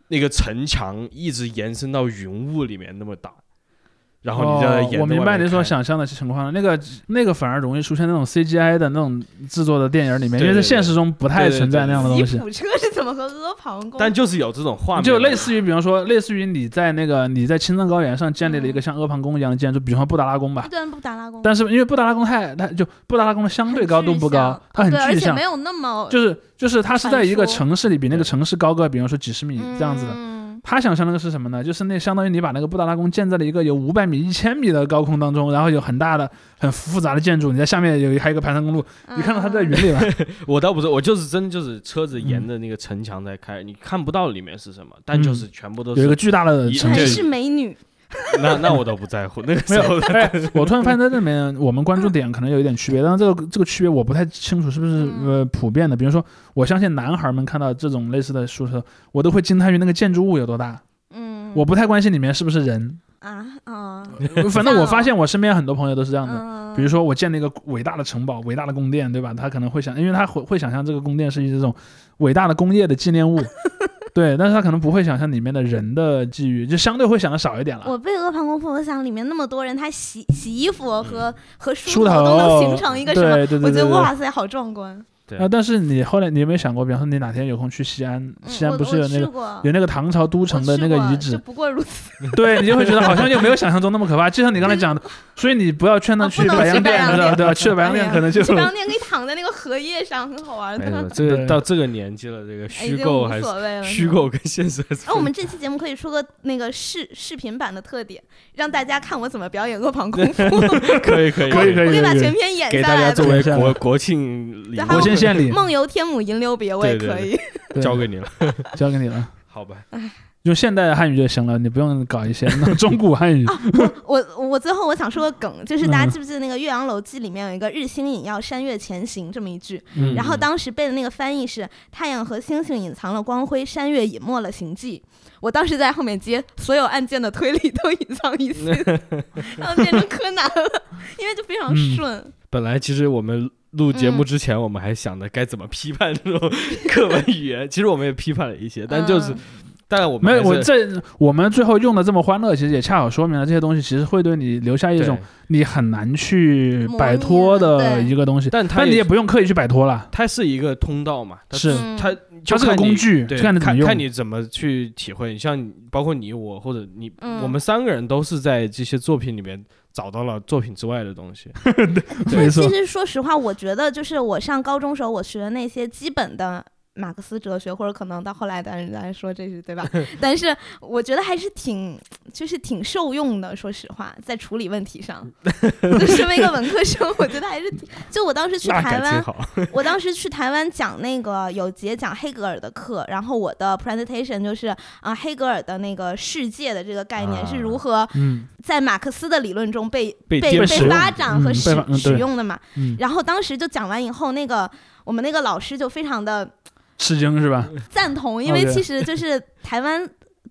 那个城墙一直延伸到云雾里面那么大，然后你就在哦我明白你所想象的情况了，那个那个反而容易出现那种 CGI 的那种制作的电影里面，因为在现实中不太存在那样的东西。吉普车是怎么和阿房宫？但就是有这种画面，就类似于，比方说，类似于你在那个你在青藏高原上建立了一个像阿房宫一样的建筑，比方说布达拉宫吧。对布达拉宫，但是因为布达拉宫太，它就布达拉宫的相对高度不高，它很，而具象且没，有那么就是就是它是在一个城市里比那个城市高个，比方说几十米这样子的。嗯他想象那个是什么呢？就是那相当于你把那个布达拉宫建在了一个有五百米、一千米的高空当中，然后有很大的、很复杂的建筑，你在下面有一还有一个盘山公路，你看到它在云里了。我倒不是，我就是真就是车子沿嗯着那个城墙在开，你看不到里面是什么，但就是全部都是有一个巨大的全城市。是美女，那那我倒不在乎，那个没有时候，哎，我突然发现在这里面我们关注点可能有一点区别，但是这个这个区别我不太清楚是不是嗯呃普遍的。比如说，我相信男孩们看到这种类似的书的时候，我都会惊叹于那个建筑物有多大，嗯，我不太关心里面是不是人。啊啊，反正我发现我身边很多朋友都是这样的。嗯比如说我建了一个伟大的城堡、伟大的宫殿，对吧？他可能会想，因为他会会想象这个宫殿是一这种伟大的工业的纪念物，对，但是他可能不会想象里面的人的际遇，就相对会想的少一点了。我被阿房宫赋，我想里面那么多人，他洗洗衣服和和梳头都能形成一个什么？对对对我觉得哇塞，好壮观。对啊，但是你后来你有没有想过，比方说你哪天有空去西安，嗯西安不是有那个有那个唐朝都城的那个遗址？不过如此。对你就会觉得好像又没有想象中那么可怕。就像你刚才讲的，所以你不要劝他去白洋淀，去白洋对吧？淀对吧？去了白洋淀可能就去白洋淀可以躺在那个荷叶上，很好玩没有。这个到这个年纪了，这个哎虚构还是所谓了。虚构跟现实还是哎，我们这期节目可以出个那个视视频版的特点，让大家看我怎么表演阿房宫夫。可以可以可以可以我可以把全篇演给大家下来。作为对国国庆国庆 梦游天母吟留别，我也可以。交给你了，交给你了。好吧？用现代汉语就行了，你不用搞一些那种中古汉语。我我最后我想说个梗，就是大家嗯记不记得那个《岳阳楼记》里面有一个“日星隐曜，山岳前行”这么一句，嗯然后当时背的那个翻译是“太阳和星星隐藏了光辉，山岳隐没了行迹”。我当时在后面接所有案件的推理都隐藏一线，然后变成柯南了，因为就非常嗯顺。本来其实我们录节目嗯。之前，我们还想着该怎么批判这种课文语言，其实我们也批判了一些，但就是嗯。当然我们没有，我这我们最后用的这么欢乐，其实也恰好说明了这些东西其实会对你留下一种你很难去摆脱的一个东西。但它但你也也不用刻意去摆脱了，它是一个通道嘛，它是。嗯。它它是个工具，对，看你怎么用。看看你怎么去体会。像包括你我或者你，嗯。我们三个人都是在这些作品里面找到了作品之外的东西。没错其，实说实话，我觉得就是我上高中时候我学的那些基本的。马克思哲学，或者可能到后来的人来说这是对吧？但是我觉得还是挺，就是挺受用的。说实话，在处理问题上，就身为一个文科生，我觉得还是挺。就我当时去台湾，我当时去台湾讲那个有节讲黑格尔的课，然后我的 presentation 就是啊、黑格尔的那个世界的这个概念啊是如何嗯，在马克思的理论中被被被发展和嗯使嗯使用的嘛。嗯，然后当时就讲完以后，那个我们那个老师就非常的吃惊是吧？赞同，因为其实就是台湾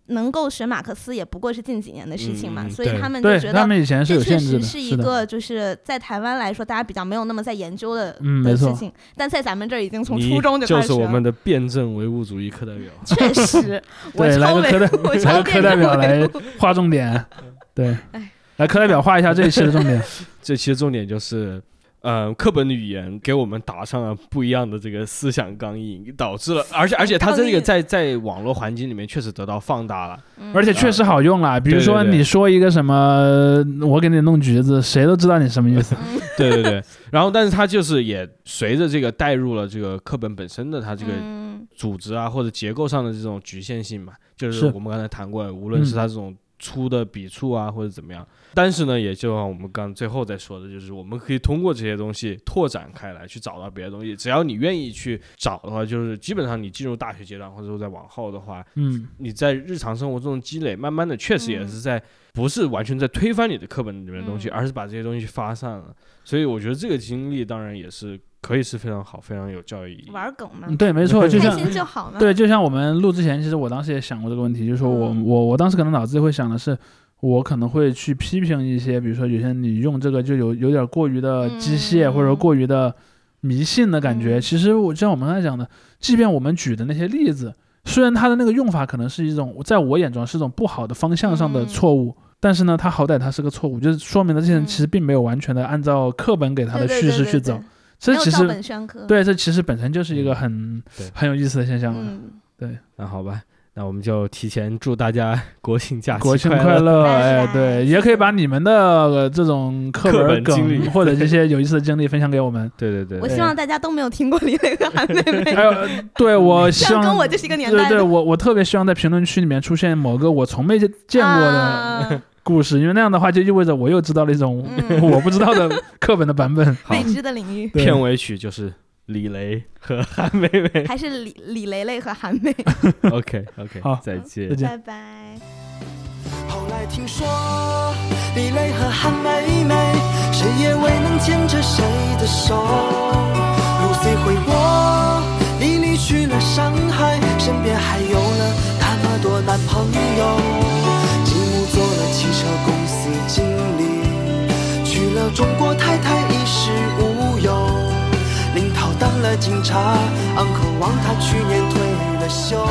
能够学马克思，也不过是近几年的事情嘛，嗯所以他们就觉得。他们以前是这确有限制的，实是一，个，就是在台湾来说，大家比较没有那么在研究的、嗯没错的事情，但在咱们这儿已经从初中就就开始了。是我们的辩证唯物主义课代表。确实，我对，来超个课代，来超个课代表来辩证维划重点，对哎，来课代表画一下这一期的重点。这期的重点就是，呃，课本的语言给我们打上了不一样的这个思想钢印，导致了，而且而且它这个在在网络环境里面确实得到放大了。嗯。而且确实好用啦，比如说你说一个什么，我给你弄橘子，谁都知道你什么意思。嗯。对对对，然后但是它就是也随着这个带入了这个课本本身的它这个嗯。组织啊或者结构上的这种局限性嘛，就是是。我们刚才谈过的，无论是嗯它这种粗的笔触啊或者怎么样，但是呢，也就像我们刚最后再说的，就是我们可以通过这些东西拓展开来，去找到别的东西。只要你愿意去找的话，就是基本上你进入大学阶段或者说再往后的话，嗯，你在日常生活中的积累，慢慢的确实也嗯是在不是完全在推翻你的课本里面的东西，嗯而是把这些东西发散了。所以我觉得这个经历当然也是可以是非常好、非常有教育意义。玩梗嘛嗯，对，没错，就开像心就好嘛。对，就像我们录之前，其实我当时也想过这个问题，就是说我嗯我我当时可能脑子里会想的是，我可能会去批评一些，比如说有些你用这个就有有点过于的机械，或者说嗯过于的迷信的感觉。嗯其实我就像我们刚才讲的，即便我们举的那些例子，虽然它的那个用法可能是一种在我眼中是一种不好的方向上的嗯错误。但是呢，它好歹它是个错误，就是说明了这些人嗯其实并没有完全的按照课本给他的叙事去走，照其实本宣科。，对，这其实本身就是一个嗯很对很有意思的现象了。对，那好吧，那我们就提前祝大家国庆假期国庆快快乐！拜哎，对，也可以把你们的呃这种课课本本经历梗或者这些有意思的经历分享给我们。对对对对我希望大家都没有听过李磊和韩妹妹，还有，呃对我希望跟望我就是一个年对对，我我特别希望在评论区里面出现某个我从没见过的啊故事，因为那样的话就意味着我又知道了一种嗯 我不知道的课本的版本。好未知的领域，片尾曲就是李雷和韩梅梅。还是李李雷雷和韩梅。OK OK，好再见再。见。拜拜。后来听说，李雷和韩梅梅，谁也未能牵着谁的手。路虽回国，你离去了上海，身边还有了那么多男朋友。了中国太太衣食无忧。领导当了警察，昂渴望他去年退了休。